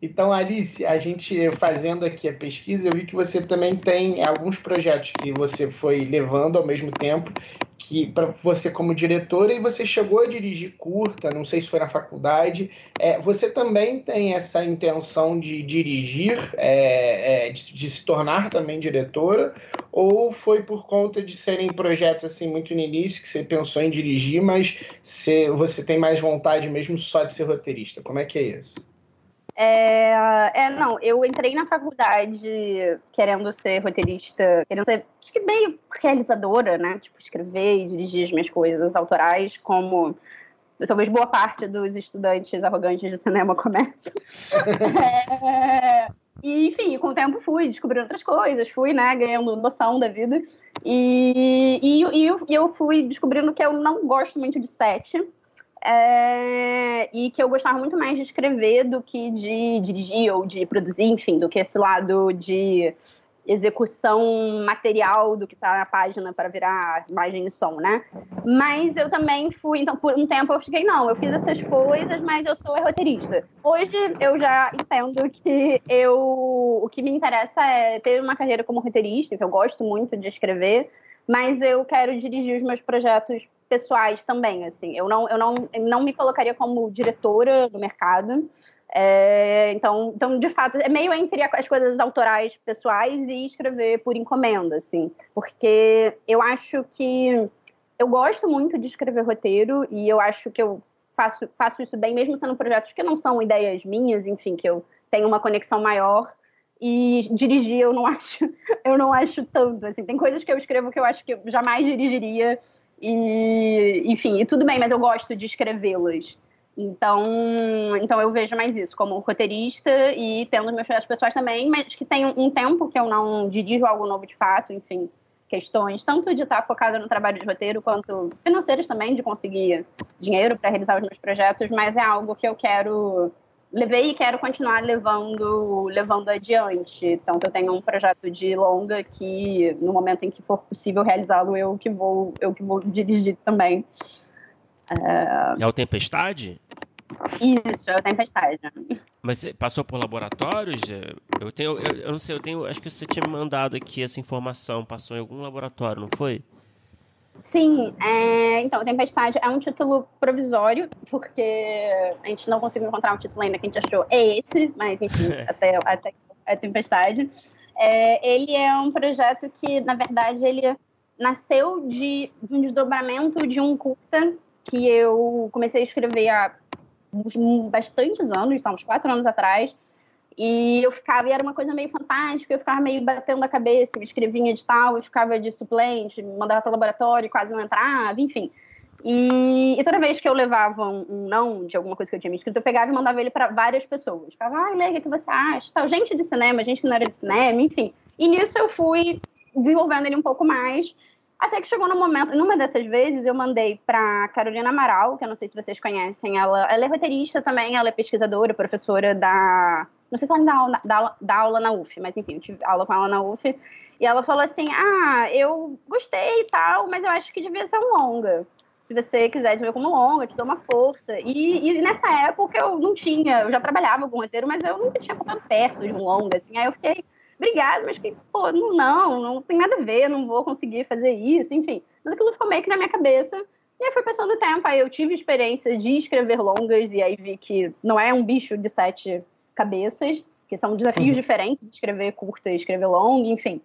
Então, Alice, a gente fazendo aqui a pesquisa, eu vi que você também tem alguns projetos que você foi levando ao mesmo tempo, que para você como diretora e você chegou a dirigir curta, não sei se foi na faculdade. É, você também tem essa intenção de dirigir, é, é, de, de, se tornar também diretora, ou foi por conta de serem projetos assim muito no início que você pensou em dirigir, mas você, você tem mais vontade mesmo só de ser roteirista? Como é que é isso? É, é, não, eu entrei na faculdade querendo ser roteirista, querendo ser, acho que meio realizadora, né? Tipo, escrever e dirigir as minhas coisas autorais, como talvez boa parte dos estudantes arrogantes de cinema começam. é, e, enfim, com o tempo fui descobrindo outras coisas, fui, né, ganhando noção da vida. E, e, e eu, eu fui descobrindo que eu não gosto muito de set. É, e que eu gostava muito mais de escrever do que de dirigir ou de produzir, enfim, do que esse lado de execução material do que está na página para virar imagem e som, né? Mas eu também fui, então, por um tempo eu fiquei, não, eu fiz essas coisas, mas eu sou roteirista. Hoje eu já entendo que eu, o que me interessa é ter uma carreira como roteirista, que eu gosto muito de escrever, mas eu quero dirigir os meus projetos pessoais também, assim. Eu não, eu não, não me colocaria como diretora do mercado. É, então, então, de fato, é meio entre as coisas autorais pessoais e escrever por encomenda, assim. Porque eu acho que eu gosto muito de escrever roteiro e eu acho que eu faço, faço isso bem, mesmo sendo projetos que não são ideias minhas, enfim, que eu tenho uma conexão maior. E dirigir eu não acho eu não acho tanto assim. Tem coisas que eu escrevo que eu acho que eu jamais dirigiria e enfim e tudo bem mas eu gosto de escrevê-las então então eu vejo mais isso como roteirista e tendo meus projetos pessoais também mas que tem um tempo que eu não dirijo algo novo de fato enfim questões tanto de estar focada no trabalho de roteiro quanto financeiras também de conseguir dinheiro para realizar os meus projetos mas é algo que eu quero levei e quero continuar levando, levando adiante. Então, eu tenho um projeto de longa que, no momento em que for possível realizá-lo, eu que vou, eu que vou dirigir também. É, é o Tempestade? Isso, é o Tempestade. Mas passou por laboratórios? Eu tenho, eu, eu não sei, eu tenho, acho que você tinha me mandado aqui essa informação. Passou em algum laboratório, não foi? Sim, é, então, Tempestade é um título provisório, porque a gente não conseguiu encontrar um título ainda que a gente achou é esse, mas enfim, até, até é Tempestade. É, ele é um projeto que, na verdade, ele nasceu de, de um desdobramento de um curta que eu comecei a escrever há bastantes anos, são uns quatro anos atrás, e eu ficava, e era uma coisa meio fantástica, eu ficava meio batendo a cabeça, eu escrevia em edital, eu ficava de suplente, mandava para o laboratório, quase não entrava, enfim. E, e, toda vez que eu levava um, um, não de alguma coisa que eu tinha me escrito, eu pegava e mandava ele para várias pessoas. Ficava, ai, Leia, o que você acha? Tal, gente de cinema, gente que não era de cinema, enfim. E nisso eu fui desenvolvendo ele um pouco mais, até que chegou no momento, numa dessas vezes, eu mandei para Carolina Amaral, que eu não sei se vocês conhecem, ela, ela é roteirista também, ela é pesquisadora, professora da não sei se ela dá aula, dá, dá aula na UF, mas enfim, eu tive aula com ela na UF. E ela falou assim: Ah, eu gostei e tal, mas eu acho que devia ser um longa. Se você quiser ver como longa, te dou uma força. E, e, nessa época eu não tinha, eu já trabalhava com roteiro, mas eu nunca tinha passado perto de um longa, assim. Aí eu fiquei, obrigada, mas que, pô, não, não, não tem nada a ver, não vou conseguir fazer isso, enfim. Mas aquilo ficou meio que na minha cabeça. E aí foi passando o tempo, aí eu tive experiência de escrever longas, e aí vi que não é um bicho de sete cabeças, que são desafios uhum. diferentes, escrever curta, escrever longa, enfim.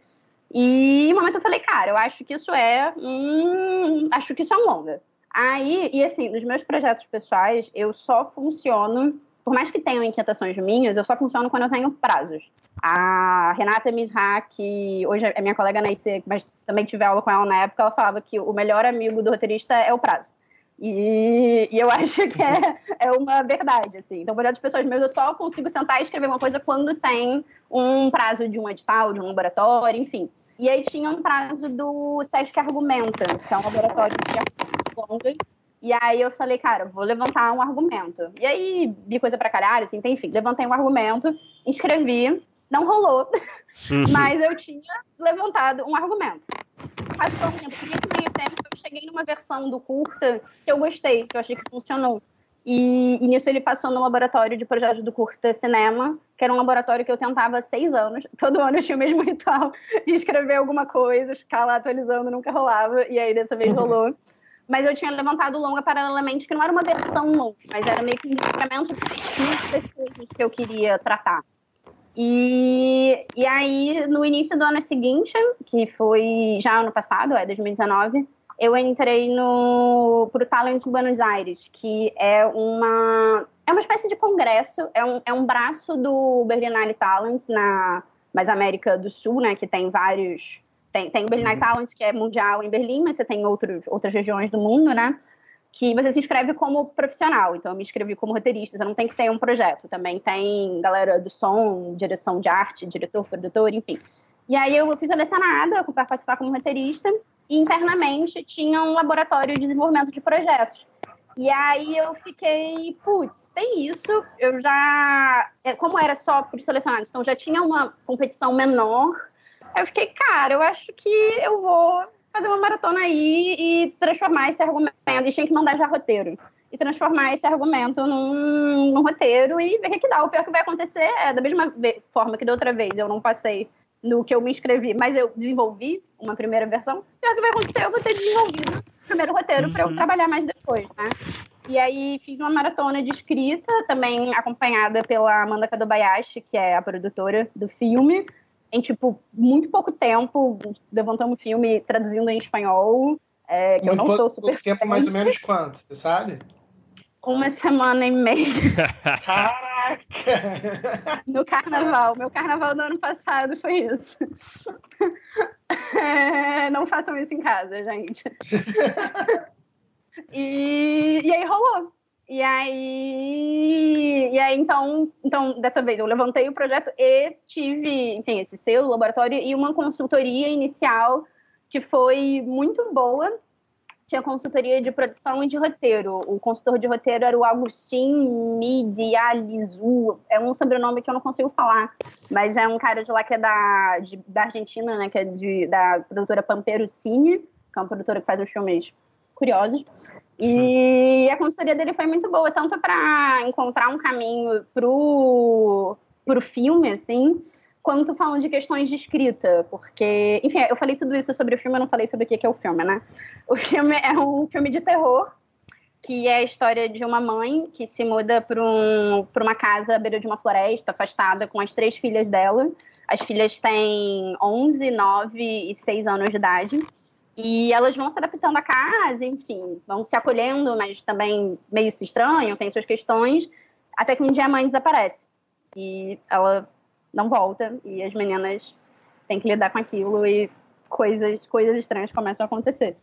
E em um momento eu falei, cara, eu acho que isso é um. Acho que isso é um longa. Aí, e assim, nos meus projetos pessoais, eu só funciono, por mais que tenham inquietações minhas, eu só funciono quando eu tenho prazos. A Renata Misra, que hoje é minha colega na IC, mas também tive aula com ela na época, ela falava que o melhor amigo do roteirista é o prazo. E, e eu acho que é, é uma verdade, assim. Então, projetos pessoas meus, eu só consigo sentar e escrever uma coisa quando tem um prazo de um edital, de um laboratório, enfim. E aí tinha um prazo do Sesc Argumenta, que é um laboratório de argumentos longas. E aí eu falei, cara, vou levantar um argumento. E aí, vi coisa pra caralho, assim, enfim, levantei um argumento, escrevi, não rolou, uhum. mas eu tinha levantado um argumento. Passou um tempo, nesse meio tempo eu cheguei numa versão do curta que eu gostei, que eu achei que funcionou. E, e, nisso ele passou no laboratório de projeto do Curta Cinema, que era um laboratório que eu tentava há seis anos. Todo ano eu tinha o mesmo ritual de escrever alguma coisa, ficar lá atualizando, nunca rolava. E aí dessa vez uhum. rolou. Mas eu tinha levantado longa paralelamente, que não era uma versão longa, mas era meio que um desdobramento das coisas que eu queria tratar. E, e aí, no início do ano seguinte, que foi já ano passado, é 2019, eu entrei no pro Talent Buenos Aires, que é uma é uma espécie de congresso, é um, é um braço do Berlinale Talents na mais América do Sul, né, que tem vários tem, tem o Berlinale uhum. Talents que é mundial em Berlim, mas você tem outros, outras regiões do mundo, né? Que você se inscreve como profissional. Então, eu me inscrevi como roteirista. Você não tem que ter um projeto. Também tem galera do som, direção de arte, diretor, produtor, enfim. E aí eu fui selecionada para participar como roteirista e internamente tinha um laboratório de desenvolvimento de projetos. E aí eu fiquei, putz, tem isso. Eu já, é, como era só os selecionados, então já tinha uma competição menor. Eu fiquei, cara, eu acho que eu vou fazer uma maratona aí e transformar esse argumento. E tinha que mandar já roteiro. E transformar esse argumento num, num roteiro e ver o que dá. O pior que vai acontecer é da mesma forma que da outra vez eu não passei no que eu me inscrevi, mas eu desenvolvi uma primeira versão, o que vai acontecer? Eu vou ter desenvolvido o primeiro roteiro para eu uhum. trabalhar mais depois, né? E aí fiz uma maratona de escrita, também acompanhada pela Amanda Kadobayashi, que é a produtora do filme. Em, tipo, muito pouco tempo, levantamos o filme traduzindo em espanhol, é, que eu não sou super tempo mais ou menos quanto, você sabe? Uma semana e meia. Caraca! No carnaval. Meu carnaval do ano passado foi isso. É, não façam isso em casa, gente. E, e aí rolou. E aí, e aí então, então, dessa vez eu levantei o projeto e tive, enfim, esse selo, laboratório e uma consultoria inicial que foi muito boa tinha consultoria de produção e de roteiro. O consultor de roteiro era o Agustin Midializu. É um sobrenome que eu não consigo falar, mas é um cara de lá que é da, de, da Argentina, né? Que é de, da produtora Pampero Cine, que é uma produtora que faz uns filmes curiosos. E a consultoria dele foi muito boa, tanto para encontrar um caminho pro, pro filme, assim, quanto falando de questões de escrita, porque, enfim, eu falei tudo isso sobre o filme, eu não falei sobre o que é o filme, né? O filme é um filme de terror, que é a história de uma mãe que se muda para um, uma casa à beira de uma floresta, afastada, com as três filhas dela. As filhas têm 11, 9 e 6 anos de idade. E elas vão se adaptando à casa, enfim, vão se acolhendo, mas também meio se estranham, tem suas questões, até que um dia a mãe desaparece. E ela não volta e as meninas têm que lidar com aquilo e coisas, coisas estranhas começam a acontecer.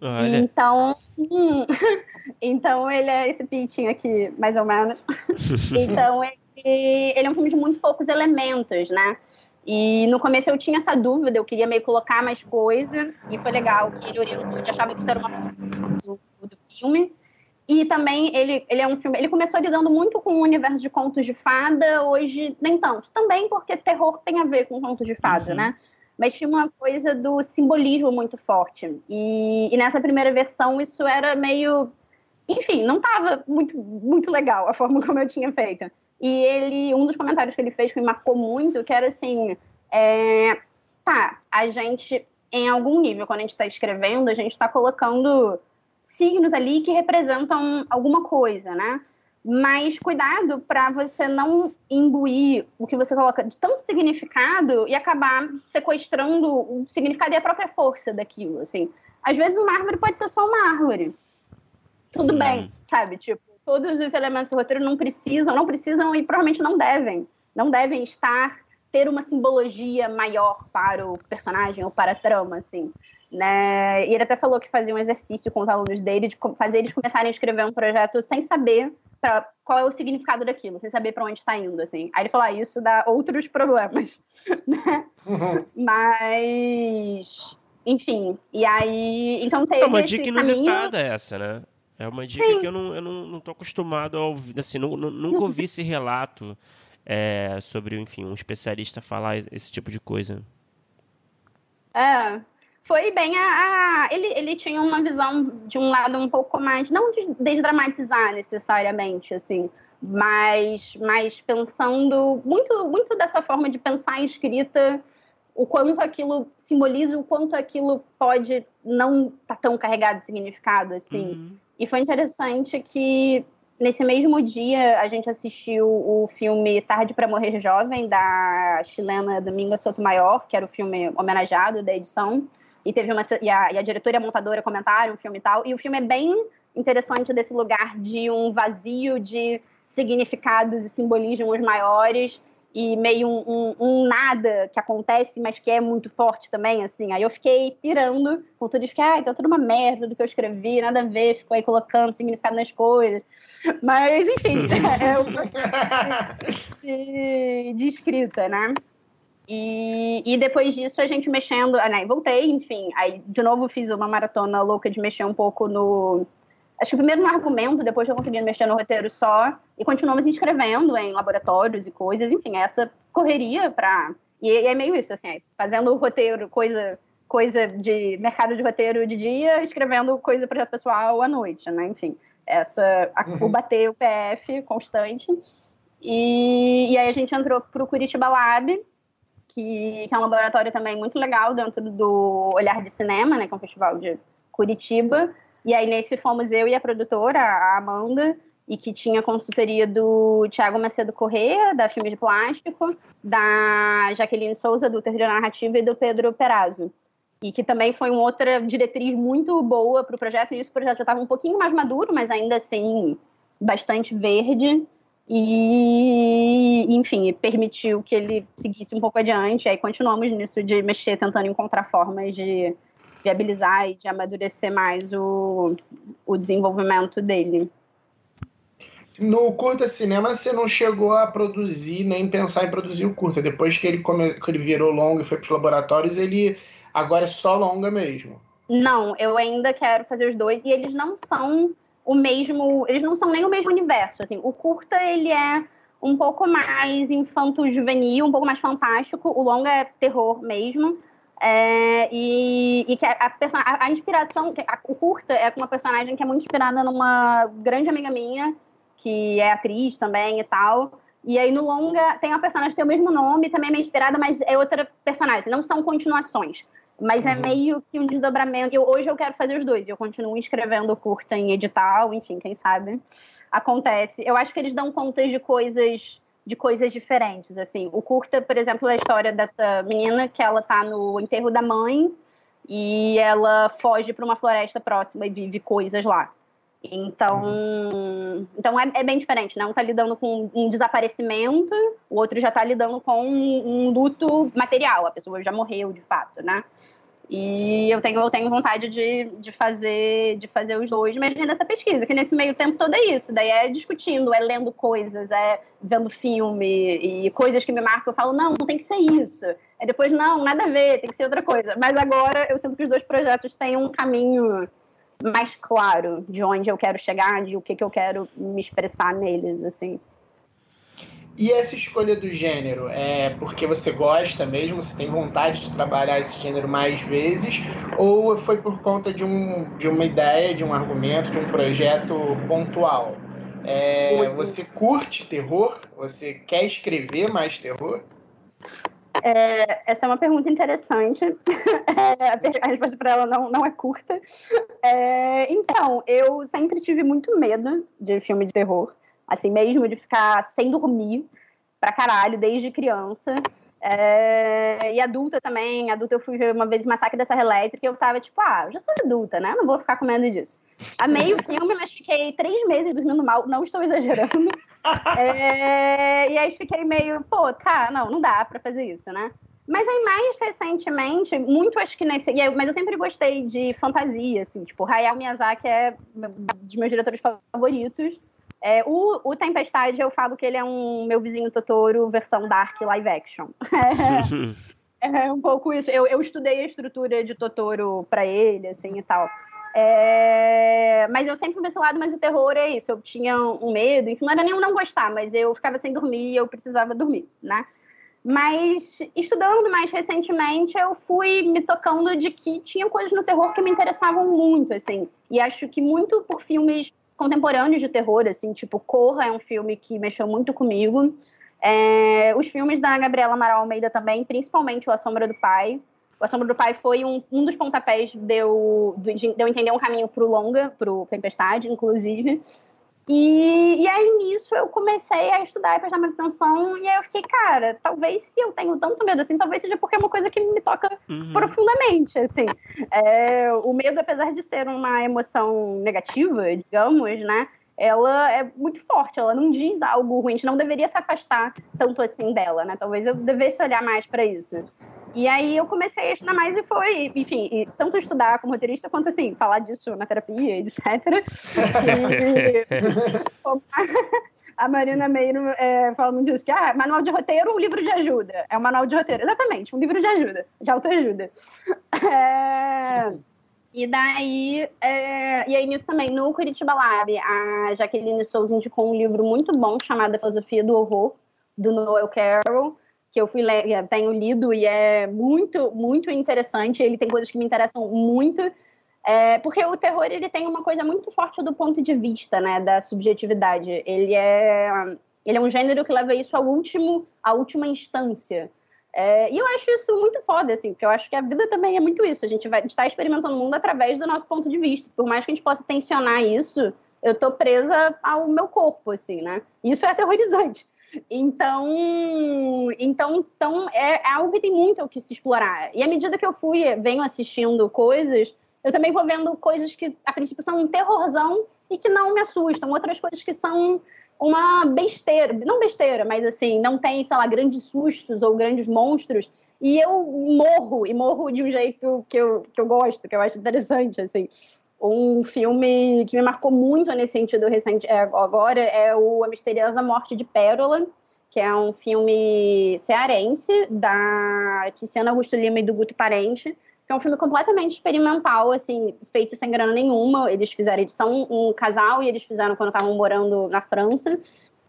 Olha. Então, hum, então ele é esse pitinho aqui, mais ou menos. então ele, ele é um filme de muito poucos elementos, né? E no começo eu tinha essa dúvida, eu queria meio colocar mais coisa, e foi legal que ele orientou, eu achava que isso era uma do, do filme. E também ele, ele é um filme. Ele começou lidando muito com o universo de contos de fada, hoje nem tanto. Também porque terror tem a ver com contos de fada, uhum. né? Mas tinha uma coisa do simbolismo muito forte. E, e nessa primeira versão isso era meio. Enfim, não estava muito, muito legal a forma como eu tinha feito. E ele, um dos comentários que ele fez que me marcou muito, que era assim: é, tá, a gente, em algum nível, quando a gente está escrevendo, a gente está colocando signos ali que representam alguma coisa, né? Mas cuidado para você não imbuir o que você coloca de tanto significado e acabar sequestrando o significado e a própria força daquilo, assim. Às vezes uma árvore pode ser só uma árvore. tudo uhum. bem, sabe? Tipo, todos os elementos do roteiro não precisam, não precisam e provavelmente não devem, não devem estar ter uma simbologia maior para o personagem ou para a trama, assim. Né? E ele até falou que fazia um exercício com os alunos dele de fazer eles começarem a escrever um projeto sem saber pra, qual é o significado daquilo, sem saber para onde está indo, assim. Aí ele falou, ah, isso dá outros problemas, né? Uhum. Mas, enfim, e aí, então teve É uma dica inusitada caminho... essa, né? É uma dica Sim. que eu não, eu não, não tô acostumado a ouvir, assim, não, nunca ouvi esse relato é, sobre, enfim, um especialista falar esse tipo de coisa. É, foi bem a, a, ele, ele tinha uma visão de um lado um pouco mais não de desdramatizar necessariamente assim mas mas pensando muito muito dessa forma de pensar a escrita o quanto aquilo simboliza o quanto aquilo pode não estar tá tão carregado de significado assim uhum. E foi interessante que nesse mesmo dia a gente assistiu o filme Tarde para Morrer Jovem da chilena Dominga Sotomayor que era o filme homenageado da edição e teve uma e a, e a diretora e a montadora comentaram o filme e tal. E o filme é bem interessante desse lugar de um vazio de significados e simbolismos maiores e meio um, um, um, nada que acontece, mas que é muito forte também, assim. Aí eu fiquei pirando com tudo, e fiquei, ai, tá tudo uma merda do que eu escrevi, nada a ver, ficou aí colocando significado nas coisas. Mas, enfim, é o de, de escrita, né? E, e depois disso a gente mexendo, né, voltei, enfim, aí de novo fiz uma maratona louca de mexer um pouco no. Acho que primeiro no argumento, depois eu consegui mexer no roteiro só, e continuamos escrevendo em laboratórios e coisas, enfim, essa correria para e, e, é meio isso, assim, fazendo o roteiro, coisa, coisa de mercado de roteiro de dia, escrevendo coisa projeto pessoal à noite, né? Enfim, essa a, uhum. o bater o PF constante. E, e aí a gente entrou pro Curitiba Lab, que, que, é um laboratório também muito legal dentro do Olhar de Cinema, né, que é um festival de Curitiba. E aí nesse fomos eu e a produtora, a Amanda, e que tinha consultoria do Tiago Macedo Corrêa, da Filme de Plástico, da Jaqueline Souza, do Terceiro Narrativa, e do Pedro Perazzo. E que também foi uma outra diretriz muito boa para o projeto, e o projeto já estava um pouquinho mais maduro, mas ainda assim bastante verde. E, enfim, permitiu que ele seguisse um pouco adiante. Aí continuamos nisso de mexer, tentando encontrar formas de viabilizar e de amadurecer mais o, o desenvolvimento dele. No curta cinema, você não chegou a produzir, nem pensar em produzir o curta. Depois que ele, come, que ele virou longa e foi para os laboratórios, ele agora é só longa mesmo. Não, eu ainda quero fazer os dois e eles não são o mesmo, eles não são nem o mesmo universo, assim. O curta ele é um pouco mais infanto-juvenil, um pouco mais fantástico. O longa é terror mesmo. É, e, e, que a, a, a inspiração, a, o curta é com uma personagem que é muito inspirada numa grande amiga minha, que é atriz também e tal. E aí no longa tem uma personagem que tem o mesmo nome, também é meio inspirada, mas é outra personagem, não são continuações. Mas é uhum. meio que um desdobramento. Eu, hoje eu quero fazer os dois. Eu continuo escrevendo curta em edital, enfim, quem sabe acontece. Eu acho que eles dão conta de coisas de coisas diferentes, assim. O curta, por exemplo, é a história dessa menina que ela tá no enterro da mãe e ela foge para uma floresta próxima e vive coisas lá. Então, uhum. então é, é, bem diferente, né? Um tá lidando com um desaparecimento, o outro já tá lidando com um, um luto material, a pessoa já morreu de fato, né? E eu tenho, eu tenho vontade de, de, fazer, de fazer os dois, mas essa pesquisa, que nesse meio tempo todo é isso. Daí é discutindo, é lendo coisas, é vendo filme e coisas que me marcam. Eu falo, não, não tem que ser isso. Aí depois, não, nada a ver, tem que ser outra coisa. Mas agora eu sinto que os dois projetos têm um caminho mais claro de onde eu quero chegar, de o que, que eu quero me expressar neles, assim. E essa escolha do gênero é porque você gosta mesmo, você tem vontade de trabalhar esse gênero mais vezes, ou foi por conta de, um, de uma ideia, de um argumento, de um projeto pontual? É, você curte terror? Você quer escrever mais terror? É, essa é uma pergunta interessante. É, a resposta para ela não, não é curta. É, então, eu sempre tive muito medo de filme de terror assim mesmo, de ficar sem dormir pra caralho desde criança. É, e adulta também, adulta eu fui ver uma vez Massacre da Serra Elétrica e eu tava tipo, ah, já sou adulta, né? Não vou ficar com medo disso. Amei o filme, mas fiquei três meses dormindo mal, não estou exagerando. É, e aí fiquei meio, pô, tá, não, não dá pra fazer isso, né? Mas aí, mais recentemente, muito acho que nesse. mas eu sempre gostei de fantasia, assim, tipo, Hayao Miyazaki é dos meus diretores favoritos. É, o, o, Tempestade, eu falo que ele é um meu vizinho Totoro versão Dark live action. É, é um pouco isso. Eu, eu estudei a estrutura de Totoro para ele, assim, e tal. É... Mas eu sempre fui esse lado, mas o terror é isso. Eu tinha um medo, enfim, não era nem eu não gostar, mas eu ficava sem dormir e eu precisava dormir, né? Mas estudando mais recentemente, eu fui me tocando de que tinha coisas no terror que me interessavam muito, assim. E acho que muito por filmes contemporâneos de terror, assim, tipo Corra é um filme que mexeu muito comigo. É... os filmes da Gabriela Amaral Almeida também, principalmente O A Sombra do Pai. O A Sombra do Pai foi um, um dos pontapés de eu, de eu entender um caminho pro longa, pro Tempestade, inclusive. E, e aí, nisso, eu comecei a estudar e prestar mais atenção, e aí eu fiquei, cara, talvez se eu tenho tanto medo assim, talvez seja porque é uma coisa que me toca uhum. profundamente, assim. É, o medo, apesar de ser uma emoção negativa, digamos, né, ela é muito forte, ela não diz algo ruim, a gente não deveria se afastar tanto assim dela, né? Talvez eu devesse olhar mais para isso. E aí eu comecei a estudar mais e foi, enfim, e tanto estudar como roteirista, quanto assim, falar disso na terapia, etc. E, a Marina Meiro é, falando disso, que ah, manual de roteiro, um livro de ajuda. É um manual de roteiro, exatamente, um livro de ajuda, de autoajuda. É... E daí, é, e aí nisso também, no Curitiba Lab, a Jaqueline Souza indicou um livro muito bom chamado A Filosofia do Horror, do Noel Carroll, que eu fui ler, tenho lido e é muito, muito interessante. Ele tem coisas que me interessam muito. É, porque o terror ele tem uma coisa muito forte do ponto de vista, né, da subjetividade. Ele é, ele é um gênero que leva isso ao último, à última instância. É, e eu acho isso muito foda, assim, porque eu acho que a vida também é muito isso. A gente estar experimentando o mundo através do nosso ponto de vista. Por mais que a gente possa tensionar isso, eu tô presa ao meu corpo, assim, né? Isso é aterrorizante. Então, então, então é, é, algo que tem muito o que se explorar. E à medida que eu fui, venho assistindo coisas, eu também vou vendo coisas que a princípio são um terrorzão e que não me assustam. Outras coisas que são uma besteira, não besteira, mas assim, não tem, sei lá, grandes sustos ou grandes monstros. E eu morro, e morro de um jeito que eu, que eu gosto, que eu acho interessante, assim. Um filme que me marcou muito nesse sentido recente é, agora é o A Misteriosa Morte de Pérola, que é um filme cearense da Tiziana Augusto Lima e do Guto Parente, é um filme completamente experimental, assim, feito sem grana nenhuma. Eles fizeram, eles são um casal e eles fizeram quando estavam morando na França.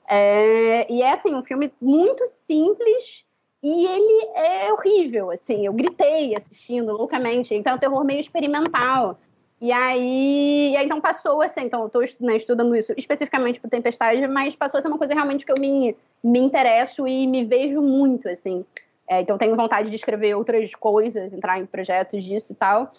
É, e é, assim, um filme muito simples e ele é horrível, assim. Eu gritei assistindo loucamente. Então é um terror meio experimental. E aí, e aí, então passou assim, então eu né, estudando isso especificamente para Tempestade, mas passou a ser uma coisa realmente que eu me, me interesso e me vejo muito, assim. É, então tenho vontade de escrever outras coisas, entrar em projetos disso e tal.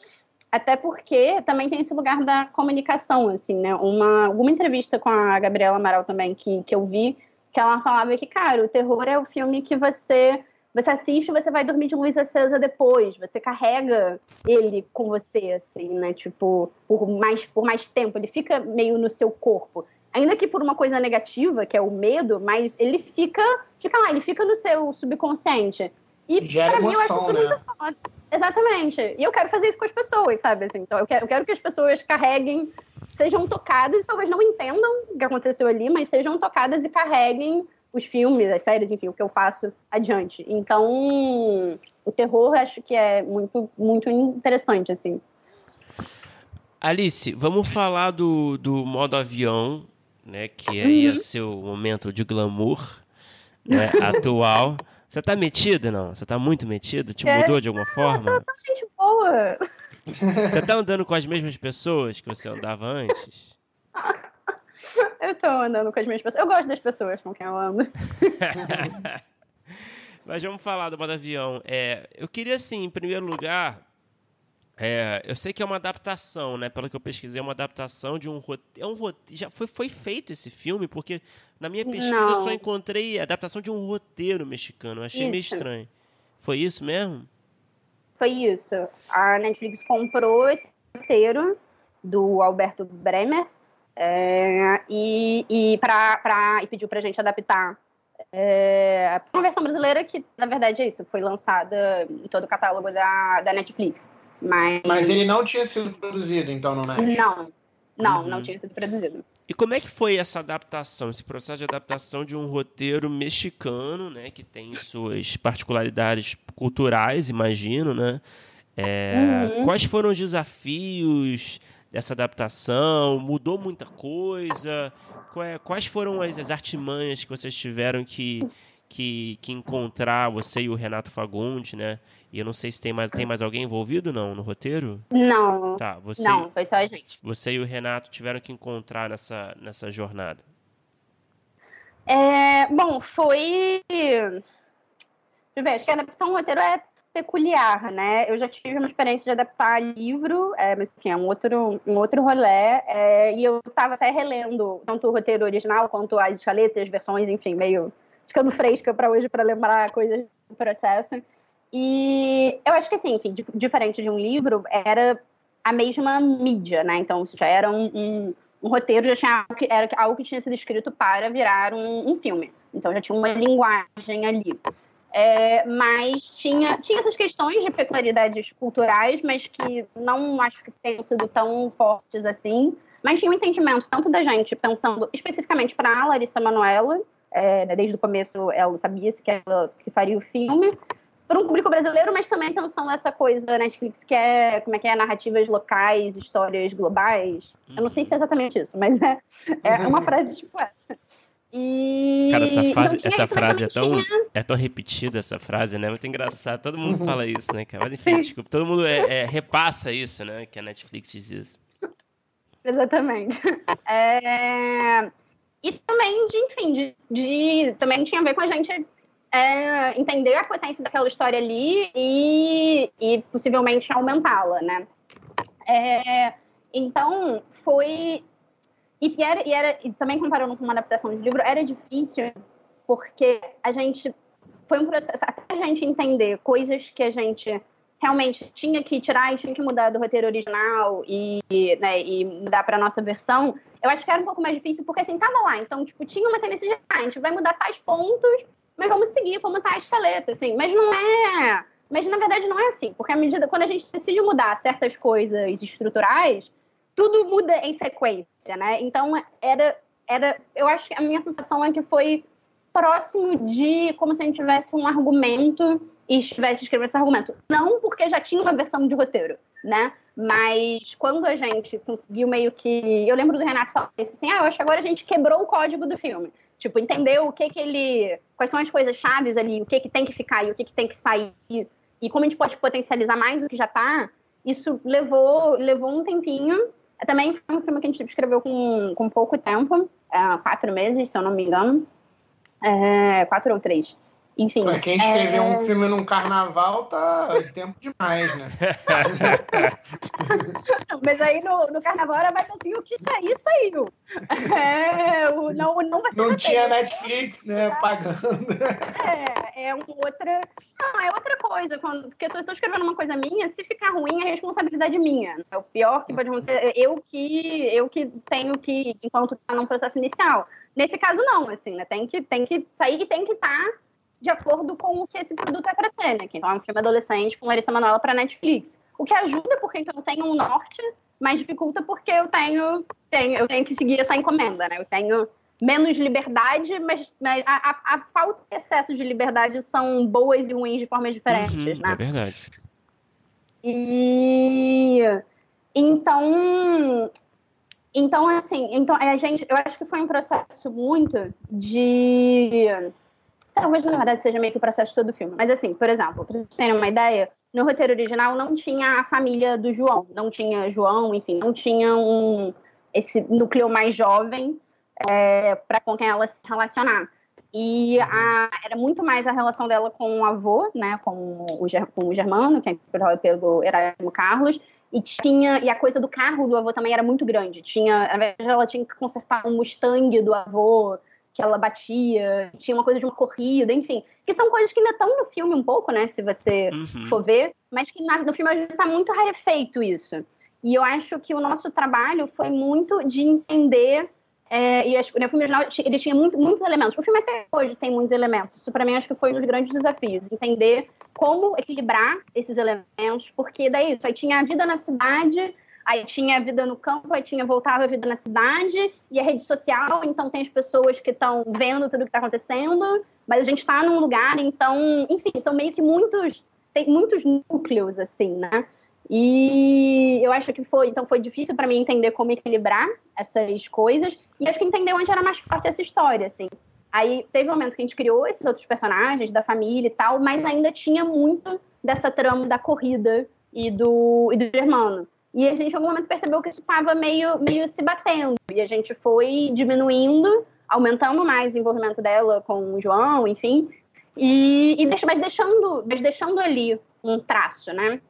Até porque também tem esse lugar da comunicação, assim, né? Uma, alguma entrevista com a Gabriela Amaral também que, que eu vi, que ela falava que, cara, o terror é o filme que você você assiste, você vai dormir de luz acesa depois, você carrega ele com você, assim, né? Tipo, por mais, por mais tempo, ele fica meio no seu corpo. Ainda que por uma coisa negativa, que é o medo, mas ele fica, fica lá, ele fica no seu subconsciente. E Gera pra mim eu acho isso né? muito foda. Exatamente. E eu quero fazer isso com as pessoas, sabe? Assim, então eu quero, eu quero que as pessoas carreguem, sejam tocadas, talvez não entendam o que aconteceu ali, mas sejam tocadas e carreguem os filmes, as séries, enfim, o que eu faço adiante. Então, o terror acho que é muito, muito interessante, assim. Alice, vamos falar do, do modo avião, né? Que aí é uhum. seu momento de glamour né, atual. Você tá metida, não? Você tá muito metida? Te é, mudou de alguma forma? Eu tô gente boa. Você tá andando com as mesmas pessoas que você andava antes? eu tô andando com as minhas pessoas. Eu gosto das pessoas com quem eu ando. Mas vamos falar do modo avião. É, eu queria, assim, em primeiro lugar, é, eu sei que é uma adaptação, né? Pelo que eu pesquisei, é uma adaptação de um roteiro. É um roteiro já foi, foi feito esse filme, porque na minha pesquisa Não. eu só encontrei a adaptação de um roteiro mexicano. Eu achei isso. meio estranho. Foi isso mesmo? Foi isso. A Netflix comprou esse roteiro do Alberto Bremer, é, e, e, pra, pra, e pediu pra gente adaptar é, uma versão brasileira que, na verdade, é isso, foi lançada em todo o catálogo da, da Netflix. Mas... Mas ele não tinha sido produzido, então, no Net? Não, não, uhum. não tinha sido produzido. E como é que foi essa adaptação, esse processo de adaptação de um roteiro mexicano, né, que tem suas particularidades culturais, imagino, né? É, uhum. Quais foram os desafios dessa adaptação? Mudou muita coisa? É, quais foram as, as artimanhas que vocês tiveram que, que, que encontrar, você e o Renato Fagundes, né? E eu não sei se tem mais, tem mais alguém envolvido, não, no roteiro? Não. Tá, você, não, foi só a gente. Você e o Renato tiveram que encontrar nessa, nessa jornada. É, bom, foi. Deixa eu ver, acho que adaptar um roteiro é peculiar, né? Eu já tive uma experiência de adaptar livro, é, mas assim, é um outro, um outro rolê, é, e eu estava até relendo tanto o roteiro original quanto as escaletas, versões, enfim, meio ficando fresca para hoje para lembrar coisas do processo. E eu acho que assim, enfim, diferente de um livro, era a mesma mídia, né? Então, já era um, um, um roteiro, já tinha algo que, era algo que tinha sido escrito para virar um, um filme. Então, já tinha uma linguagem ali. É, mas tinha, tinha essas questões de peculiaridades culturais, mas que não acho que tenham sido tão fortes assim. Mas tinha um entendimento tanto da gente pensando especificamente para a Larissa Manoela, é, né, desde o começo ela sabia que ela que faria o filme, para um público brasileiro, mas também pensando nessa coisa Netflix que é como é que é narrativas locais, histórias globais. Eu não sei se é exatamente isso, mas é, é uma frase tipo essa. E... Cara, essa, fase, essa frase é tão, é tão repetida, essa frase, né? Muito engraçado. Todo mundo fala isso, né, cara? Mas enfim, desculpa, todo mundo é, é, repassa isso, né? Que a Netflix diz isso. Exatamente. É... E também, de, enfim, de, de, também tinha a ver com a gente é, entender a potência daquela história ali e, e possivelmente aumentá-la, né? É, então, foi e, era, e, era, e também comparando com uma adaptação de livro, era difícil porque a gente foi um processo até a gente entender coisas que a gente realmente tinha que tirar e tinha que mudar do roteiro original e, né, e mudar para nossa versão. Eu acho que era um pouco mais difícil porque assim tava lá, então tipo tinha uma tendência de ah, a gente vai mudar tais pontos, mas vamos seguir como tá a escaleta, assim. Mas não é, mas na verdade não é assim, porque à medida quando a gente decide mudar certas coisas estruturais, tudo muda em sequência, né? Então era, era, eu acho que a minha sensação é que foi próximo de como se a gente tivesse um argumento e estivesse escrevendo esse argumento. Não porque já tinha uma versão de roteiro, né? Mas quando a gente conseguiu meio que. Eu lembro do Renato falando isso assim: ah, eu acho que agora a gente quebrou o código do filme. Tipo, entendeu o que que ele. Quais são as coisas chaves ali, o que que tem que ficar e o que que tem que sair. E como a gente pode potencializar mais o que já tá. Isso levou, levou um tempinho, também foi um filme que a gente escreveu com, com pouco tempo, é, quatro meses, se eu não me engano. É, quatro ou três. Enfim. Pra quem escreveu é... um filme num carnaval, tá tempo demais, né? Mas aí no, no carnaval era mais assim, o que sair, saiu. É, o, não, não vai ser Não tinha Netflix, né? Pagando. É, é outra. Não, é outra coisa. Quando, porque se eu estou escrevendo uma coisa minha, se ficar ruim, é responsabilidade minha. É o pior que pode acontecer. Eu que, eu que tenho que, enquanto está num processo inicial. Nesse caso, não, assim, né? Tem que, tem que sair e tem que estar. Tá de acordo com o que esse produto é para ser, né? Então é um filme adolescente com Larissa Manoela para Netflix. O que ajuda porque então eu tenho um norte, mas dificulta porque eu tenho, tenho, eu tenho que seguir essa encomenda, né? Eu tenho menos liberdade, mas, mas a, a, a, falta e excesso de liberdade são boas e ruins de formas diferentes, uhum, né? É verdade. E então, então assim, então a gente, eu acho que foi um processo muito de Talvez, na verdade, seja meio que o processo todo do filme. Mas, assim, por exemplo, pra vocês terem uma ideia, no roteiro original não tinha a família do João. Não tinha João, enfim, não tinha um, esse núcleo mais jovem é, para com quem ela se relacionar. E a, era muito mais a relação dela com o avô, né, com o, com o Germano, que é interpretado pelo Erasmo Carlos, e tinha e a coisa do carro do avô também era muito grande. Tinha, ao invés ela tinha que consertar um Mustang do avô, que ela batia, tinha uma coisa de uma corrida, enfim. Que são coisas que ainda estão no filme um pouco, né? Se você uhum. for ver, mas que no filme às vezes está muito rarefeito isso. E eu acho que o nosso trabalho foi muito de entender é, e acho, né, o filme original ele tinha muito, muitos elementos. O filme até hoje tem muitos elementos. Isso para mim acho que foi um dos grandes desafios, entender como equilibrar esses elementos, porque daí isso aí tinha a vida na cidade, aí tinha a vida no campo, aí tinha voltava a vida na cidade e a rede social. Então tem as pessoas que estão vendo tudo que está acontecendo, mas a gente está num lugar, então, enfim, são meio que muitos tem muitos núcleos assim, né? E eu acho que foi, então foi difícil para mim entender como equilibrar essas coisas e acho que entender onde era mais forte essa história, assim. Aí teve um momento que a gente criou esses outros personagens da família e tal, mas ainda tinha muito dessa trama da corrida e do e do irmão. E a gente em algum momento percebeu que isso estava meio meio se batendo e a gente foi diminuindo, aumentando mais o envolvimento dela com o João, enfim, e, e mas deixando mas deixando ali um traço, né?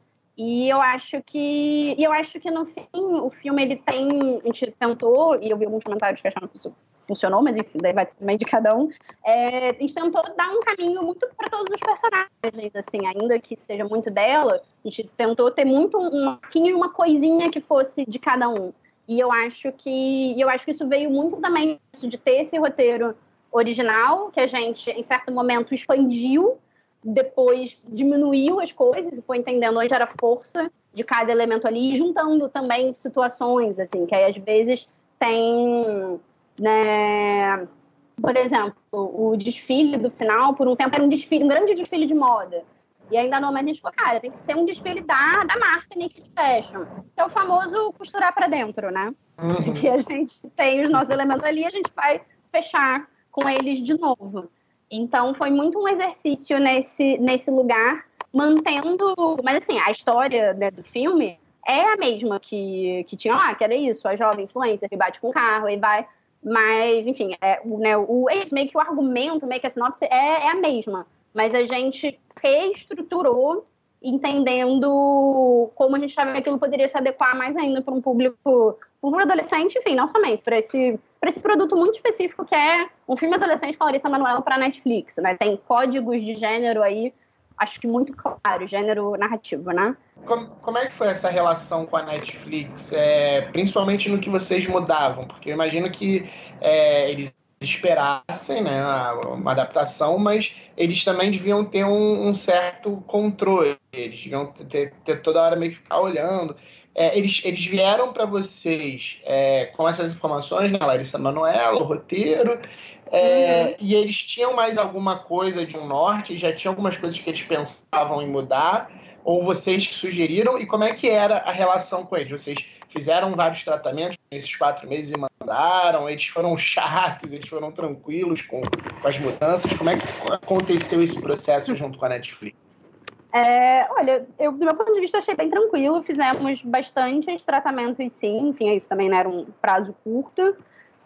E eu acho que eu acho que no fim o filme ele tem a gente tentou e eu vi alguns comentários que acharam que isso funcionou, mas enfim, daí vai também de cada um. É, a gente tentou dar um caminho muito para todos os personagens, assim, ainda que seja muito dela, a gente tentou ter muito um pouquinho uma coisinha que fosse de cada um. E eu acho que eu acho que isso veio muito também de ter esse roteiro original que a gente em certo momento expandiu depois diminuiu as coisas e foi entendendo onde era a força de cada elemento ali e juntando também situações, assim, que aí às vezes tem, né, por exemplo, o desfile do final, por um tempo era um desfile, um grande desfile de moda. E ainda no momento a gente falou, cara, tem que ser um desfile da, da marca Naked Fashion, que é o famoso costurar para dentro, né? Uhum. Que a gente tem os nossos elementos ali, a gente vai fechar com eles de novo. Então foi muito um exercício nesse, nesse lugar, mantendo. Mas assim, a história né, do filme é a mesma que, que tinha lá, que era isso, a jovem influencer que bate com o carro e vai. Mas, enfim, é, né, o, é isso, meio que o argumento, meio que a sinopse é, é a mesma. Mas a gente reestruturou entendendo como a gente achava que aquilo poderia se adequar mais ainda para um público, um adolescente, enfim, não somente para esse esse produto muito específico que é um filme adolescente com Larissa para Netflix, né? Tem códigos de gênero aí, acho que muito claro, gênero narrativo, né? Como, como é que foi essa relação com a Netflix, é, principalmente no que vocês mudavam? Porque eu imagino que é, eles esperassem né, uma adaptação, mas eles também deviam ter um, um certo controle, eles deviam ter, ter, toda hora meio que ficar olhando. É, eles, eles vieram para vocês é, com essas informações, né, Larissa Manoela, o roteiro, é, uhum. e eles tinham mais alguma coisa de um norte, já tinham algumas coisas que eles pensavam em mudar, ou vocês que sugeriram, e como é que era a relação com eles? Vocês fizeram vários tratamentos nesses quatro meses e mandaram, eles foram chatos, eles foram tranquilos com, com as mudanças, como é que aconteceu esse processo junto com a Netflix? É, olha, eu, do meu ponto de vista, achei bem tranquilo. Fizemos bastantes tratamentos, sim. Enfim, isso também não era um prazo curto.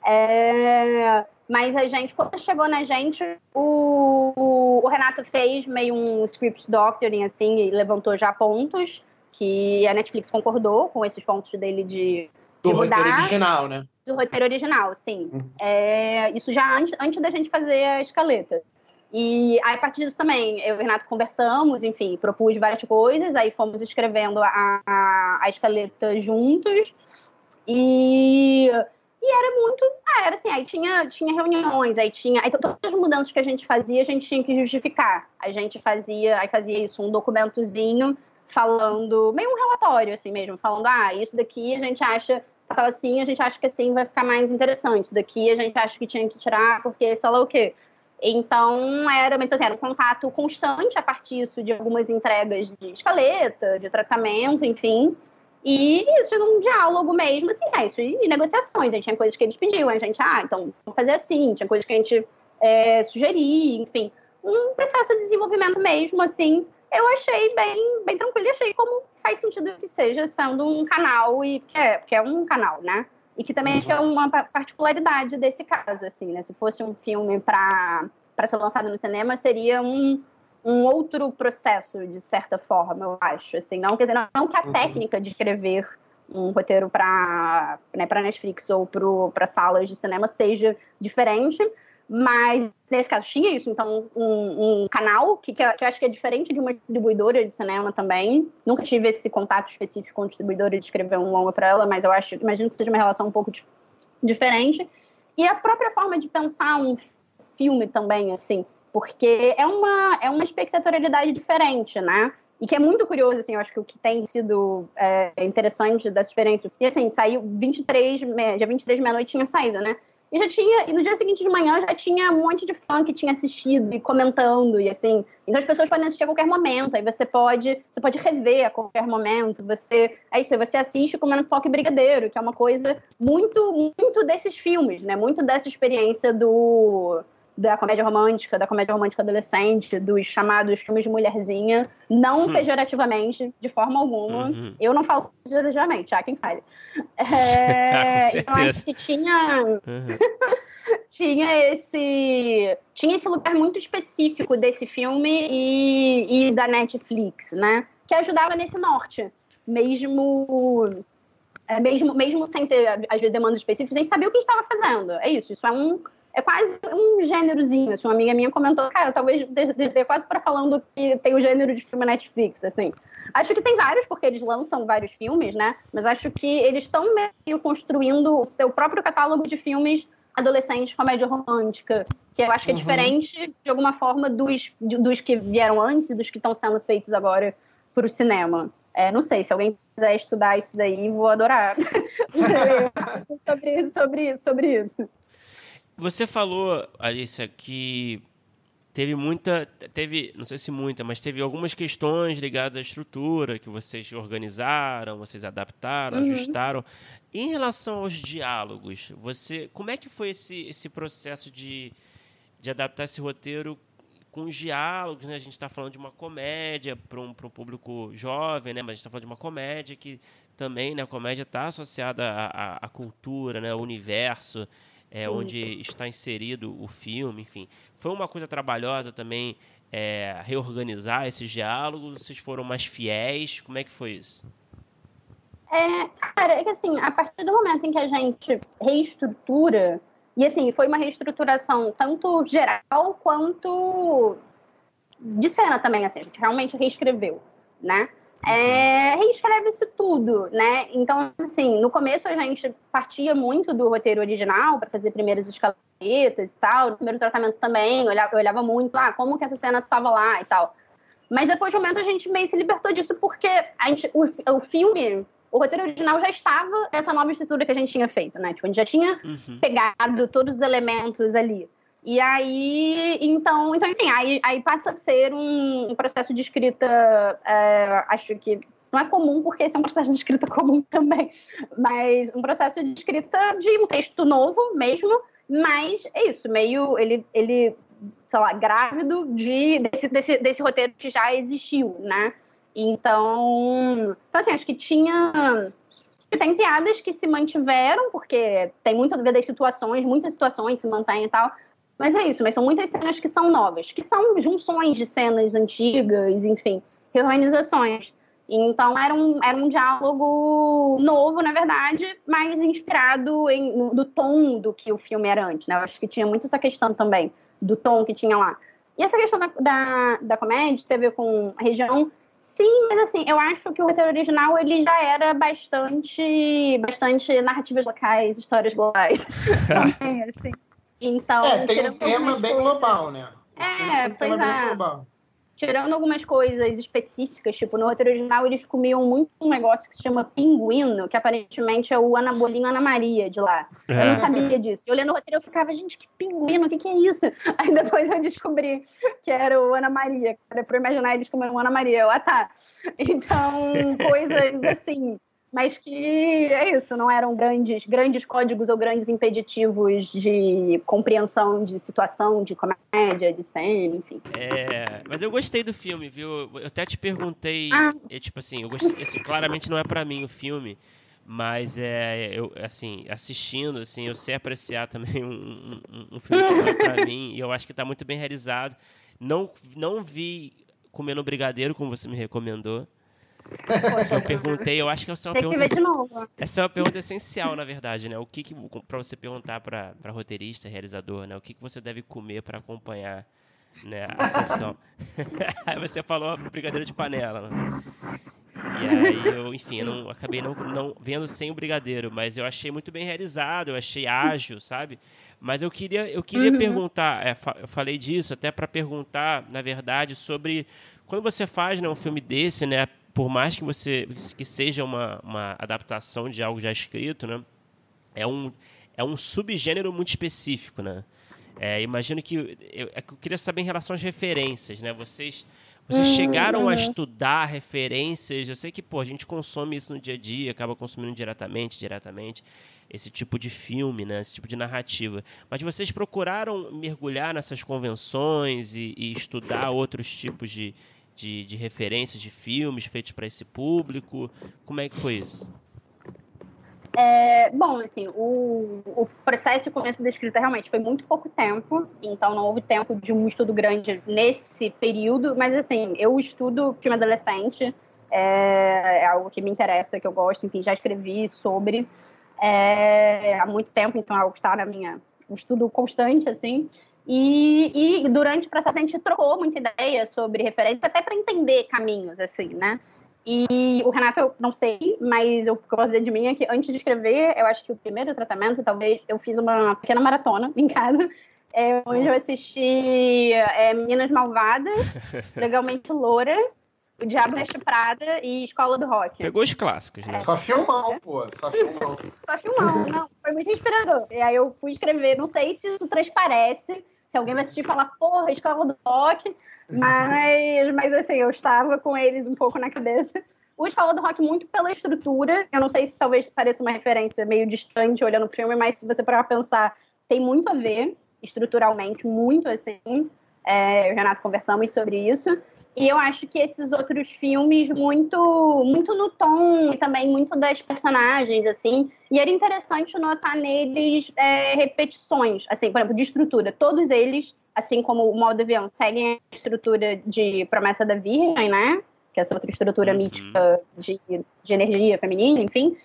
É, mas a gente, quando chegou na gente, o, o, Renato fez meio um script doctoring, assim, e levantou já pontos que a Netflix concordou com esses pontos dele de, do roteiro original, né? Do roteiro original, sim. Uhum. É, isso já antes, antes da gente fazer a escaleta. E aí, a partir disso também, eu e o Renato conversamos, enfim, propus várias coisas, aí fomos escrevendo a, a, a escaleta juntos. E, e era muito. Ah, era assim, aí tinha, tinha reuniões, aí tinha. Aí todas as mudanças que a gente fazia, a gente tinha que justificar. A gente fazia, aí fazia isso, um documentozinho falando, meio um relatório, assim mesmo, falando, ah, isso daqui a gente acha tava assim, a gente acha que assim vai ficar mais interessante. Daqui a gente acha que tinha que tirar, porque sei lá o quê. Então, era, então, assim, era um contato constante a partir disso, de algumas entregas de escaleta, de tratamento, enfim. E isso num diálogo mesmo, assim, é isso, e, negociações. A gente tinha coisas que eles pediam, a gente, ah, então vamos fazer assim, tinha coisas que a gente é, sugeria, enfim. Um processo de desenvolvimento mesmo, assim, eu achei bem, bem tranquilo achei como faz sentido que seja sendo um canal, e que é, que é um canal, né? E que também acho que é uma particularidade desse caso, assim, né? Se fosse um filme para ser lançado no cinema, seria um, um outro processo, de certa forma, eu acho. Assim, não, quer dizer, não, não que a uhum. técnica de escrever um roteiro para né, Netflix ou para salas de cinema seja diferente, Mas nesse caso tinha isso, então um, um canal que, que, eu acho que é diferente de uma distribuidora de cinema também. Nunca tive esse contato específico com a distribuidora de escrever um longa para ela, mas eu acho, imagino que seja uma relação um pouco diferente. E a própria forma de pensar um filme também, assim, porque é uma, é uma espectatorialidade diferente, né? E que é muito curioso, assim, eu acho que o que tem sido é, interessante dessa experiência. E assim, saiu 23, dia 23 meia-noite tinha saído, né? E já tinha, e no dia seguinte de manhã já tinha um monte de fã que tinha assistido e comentando, e assim. Então as pessoas podem assistir a qualquer momento, aí você pode, você pode rever a qualquer momento. Você, é isso, você assiste comendo foco e brigadeiro, que é uma coisa muito, muito desses filmes, né? Muito dessa experiência do da comédia romântica, da comédia romântica adolescente, dos chamados filmes de mulherzinha, não hum. pejorativamente, de forma alguma. Uhum. Eu não falo pejorativamente, há quem fale. É, então acho que tinha. Uhum. tinha esse tinha esse lugar muito específico desse filme e, e da Netflix, né? Que ajudava nesse norte, mesmo é, mesmo mesmo sem ter vezes demandas específicas, a gente sabia o que estava fazendo. É isso, isso é um é quase um gênerozinho. Assim, uma amiga minha comentou, cara, talvez dê quase para falando que tem o gênero de filme Netflix, assim. Acho que tem vários, porque eles lançam vários filmes, né? Mas acho que eles estão meio construindo o seu próprio catálogo de filmes adolescentes, comédia romântica, que eu acho que é uhum. diferente, de alguma forma, dos, dos que vieram antes e dos que estão sendo feitos agora para o cinema. É, não sei, se alguém quiser estudar isso daí, vou adorar sobre, sobre, sobre isso. Você falou, Alicia, que teve muita, teve, não sei se muita, mas teve algumas questões ligadas à estrutura que vocês organizaram, vocês adaptaram, uhum. ajustaram. Em relação aos diálogos, você, como é que foi esse, esse processo de, de adaptar esse roteiro com os diálogos, né? A gente está falando de uma comédia para um, um público jovem, né? Mas a gente está falando de uma comédia que também, né? A comédia está associada à, à, à cultura, né? Ao universo é, onde está inserido o filme, enfim. Foi uma coisa trabalhosa também é, reorganizar esses diálogos? Vocês foram mais fiéis? Como é que foi isso? É, cara, é que assim, a partir do momento em que a gente reestrutura, e assim, foi uma reestruturação tanto geral quanto de cena também, assim, a gente realmente reescreveu, né? É, reescreve-se tudo, né? Então, assim, no começo a gente partia muito do roteiro original para fazer primeiras escaletas e tal, no primeiro tratamento também, eu olhava, eu olhava muito, ah, como que essa cena estava lá e tal. Mas depois de um momento a gente meio se libertou disso porque a gente, o, o filme, o roteiro original já estava essa nova estrutura que a gente tinha feito, né? Tipo, a gente já tinha uhum. pegado todos os elementos ali. E aí, então, então enfim, aí, aí passa a ser um, processo de escrita, é, acho que não é comum, porque esse é um processo de escrita comum também, mas um processo de escrita de um texto novo mesmo, mas é isso, meio, ele, ele sei lá, grávido de, desse, desse, desse roteiro que já existiu, né? Então, então assim, acho que tinha tem piadas que se mantiveram, porque tem muito a ver das situações, muitas situações se mantêm e tal, mas é isso, mas são muitas cenas que são novas, que são junções de cenas antigas, enfim, reorganizações. Então era um, era um diálogo novo, na verdade, mas inspirado em, no, do tom do que o filme era antes, né? Eu acho que tinha muito essa questão também, do tom que tinha lá. E essa questão da, da, da comédia teve com a região Sim, mas assim, eu acho que o roteiro original ele já era bastante, bastante narrativas locais, histórias globais. também, assim. Então, é, tem um tema bem coisas... global, né? É, pois é. Tirando algumas coisas específicas, tipo, no roteiro original eles comiam muito um negócio que se chama pinguino, que aparentemente é o anabolinho Ana Maria de lá. É. Eu não sabia disso. Eu olhando o roteiro eu ficava, gente, que pinguino, o que, que é isso? Aí depois eu descobri que era o Ana Maria, era pra imaginar eles comendo Ana Maria. Eu, ah, tá. Então, coisas assim mas que é isso, não eram grandes, grandes códigos ou grandes impeditivos de compreensão de situação, de comédia, de cena, enfim. É, mas eu gostei do filme, viu? Eu até te perguntei, ah. tipo assim, eu gostei, assim, claramente não é para mim o filme, mas é, eu, assim, assistindo, assim, eu sei apreciar também um, um, um filme que não é pra mim, e eu acho que tá muito bem realizado. Não, não vi comendo brigadeiro, como você me recomendou, eu perguntei, eu acho que essa é uma Tem que pergunta. ver de novo. Essa é uma pergunta essencial, na verdade, né? O que, que para você perguntar para roteirista, realizador, né? O que, que você deve comer para acompanhar né, a sessão? aí você falou brigadeiro de panela, né? E aí eu, enfim, eu não, acabei não, não vendo sem o brigadeiro, mas eu achei muito bem realizado, eu achei ágil, sabe? Mas eu queria, eu queria Uhum. perguntar, é, fa- eu falei disso até para perguntar, na verdade, sobre quando você faz né, um filme desse, né? Por mais que você que seja uma, uma adaptação de algo já escrito, né? É um, é um subgênero muito específico, né? É, imagino que eu, é eu queria saber em relação às referências, né? Vocês vocês Hum, chegaram a uhum. estudar referências? Eu sei que pô, a gente consome isso no dia a dia, acaba consumindo diretamente, diretamente esse tipo de filme, né? Esse tipo de narrativa. Mas vocês procuraram mergulhar nessas convenções e, e estudar outros tipos de, de, de referências de filmes feitos para esse público? Como é que foi isso? É, bom, assim, o, o processo e o começo da escrita realmente foi muito pouco tempo, então não houve tempo de um estudo grande nesse período, mas assim, eu estudo filme adolescente, é, é algo que me interessa, que eu gosto, enfim, já escrevi sobre é, há muito tempo, então é algo que está na minha um estudo constante, assim, e, e durante o processo a gente trocou muita ideia sobre referências, até para entender caminhos, assim, né? E o Renato, eu não sei, mas eu posso dizer de mim é que antes de escrever, eu acho que o primeiro tratamento, talvez, eu fiz uma pequena maratona em casa, é, onde eu assisti é, Meninas Malvadas, Legalmente Loura, O Diabo Veste Prada e Escola do Rock. Pegou os clássicos, né? Só filmão, pô. Só filmão. Só filmão, não, foi muito inspirador. E aí eu fui escrever, não sei se isso transparece, se alguém vai assistir falar, porra, Escola do Rock, mas, mas assim, eu estava com eles um pouco na cabeça. O Escola do Rock muito pela estrutura, eu não sei se talvez pareça uma referência meio distante olhando o filme, mas se você parar pensar, tem muito a ver, estruturalmente, muito assim. É, eu e o Renato conversamos sobre isso. E eu acho que esses outros filmes, muito, muito no tom e também muito das personagens, assim. E era interessante notar neles é, repetições, assim, por exemplo, de estrutura. Todos eles, assim como o modo avião, seguem a estrutura de Promessa da Virgem, né? Que é essa outra estrutura Uhum. mítica de, de energia feminina, enfim.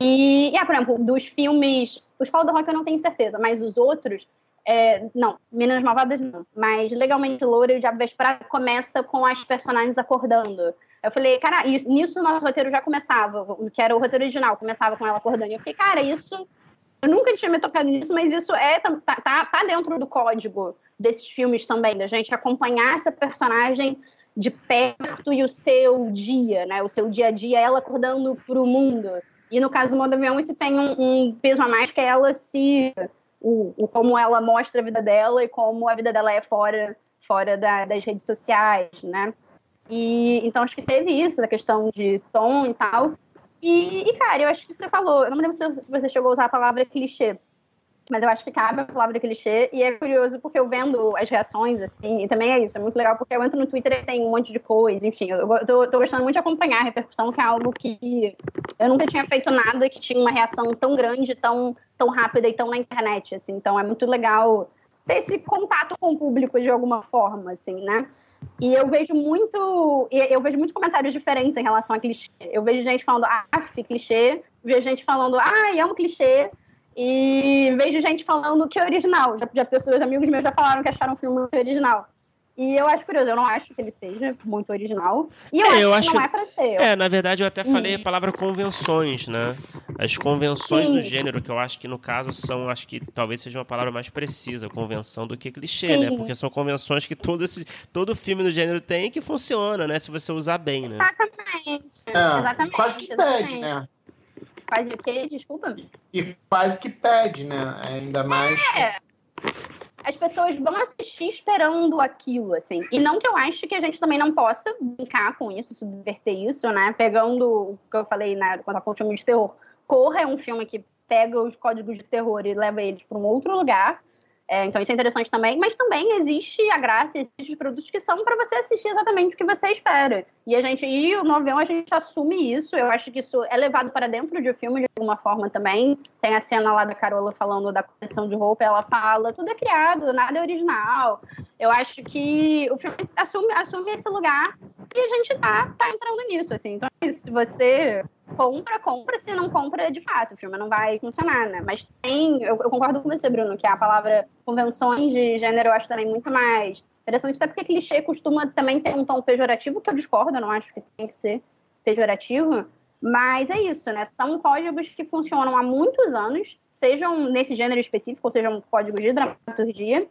E, e ah, por exemplo, dos filmes. Os Fall do Rock eu não tenho certeza, mas os outros. É, não, Meninas Malvadas não. Mas Legalmente Loura e o Diabo Veste começa com as personagens acordando. Eu falei, cara, isso, nisso o nosso roteiro já começava, que era o roteiro original, começava com ela acordando. E eu fiquei, cara, isso. Eu nunca tinha me tocado nisso, mas isso é tá, tá, tá dentro do código desses filmes também, da gente acompanhar essa personagem de perto e o seu dia, né? O seu dia a dia, ela acordando para o mundo. E no caso do modo avião, isso tem um, um peso a mais que é ela se. O, o, como ela mostra a vida dela e como a vida dela é fora, fora da, das redes sociais, né? E, então acho que teve isso, da questão de tom e tal. E, e, cara, eu acho que você falou, eu não me lembro se você chegou a usar a palavra clichê, mas eu acho que cabe a palavra clichê, e é curioso porque eu vendo as reações, assim, e também é isso, é muito legal porque eu entro no Twitter e tem um monte de coisa, enfim, eu tô, tô gostando muito de acompanhar a repercussão, que é algo que eu nunca tinha feito nada que tinha uma reação tão grande, tão, tão rápida e tão na internet, assim, então é muito legal ter esse contato com o público de alguma forma, assim, né? E eu vejo muito, eu vejo muitos comentários diferentes em relação a clichê. Eu vejo gente falando, ah, clichê, vejo gente falando, ah, é um clichê, e vejo gente falando que é original. Já, já pessoas, amigos meus já falaram que acharam o filme muito original. E eu acho curioso, eu não acho que ele seja muito original. E eu, É, acho, eu que acho- não é pra ser. É, na verdade eu até falei Hum. a palavra convenções, né? As convenções Sim. do gênero, que eu acho que no caso são, acho que talvez seja uma palavra mais precisa, convenção do que clichê, né? Sim. Porque são convenções que todo, esse, todo filme do gênero tem e que funciona, né? Se você usar bem, né? Exatamente. É, exatamente. quase que exatamente. pede, né? Quase o quê? Desculpa. E quase que pede, né? Ainda mais. É. As pessoas vão assistir esperando aquilo, assim. E não que eu ache que a gente também não possa brincar com isso, subverter isso, né? Pegando o que eu falei né, quando eu filme de terror. Corra é um filme que pega os códigos de terror e leva eles para um outro lugar. É, então isso é interessante também, mas também existe a graça, existem os produtos que são para você assistir exatamente o que você espera. E a gente, e no avião a gente assume isso, eu acho que isso é levado para dentro de um filme de alguma forma também. Tem a cena lá da Carola falando da coleção de roupa, ela fala, tudo é criado, nada é original. Eu acho que o filme assume, assume esse lugar E a gente tá, tá entrando nisso, assim. Então, é se você compra, compra, se não compra, de fato, o filme não vai funcionar, né? Mas tem, eu, eu concordo com você, Bruno, que a palavra convenções de gênero eu acho também muito mais interessante, até porque clichê costuma também ter um tom pejorativo, que eu discordo, eu não acho que tem que ser pejorativo, mas é isso, né? São códigos que funcionam há muitos anos, sejam nesse gênero específico, ou sejam códigos de dramaturgia,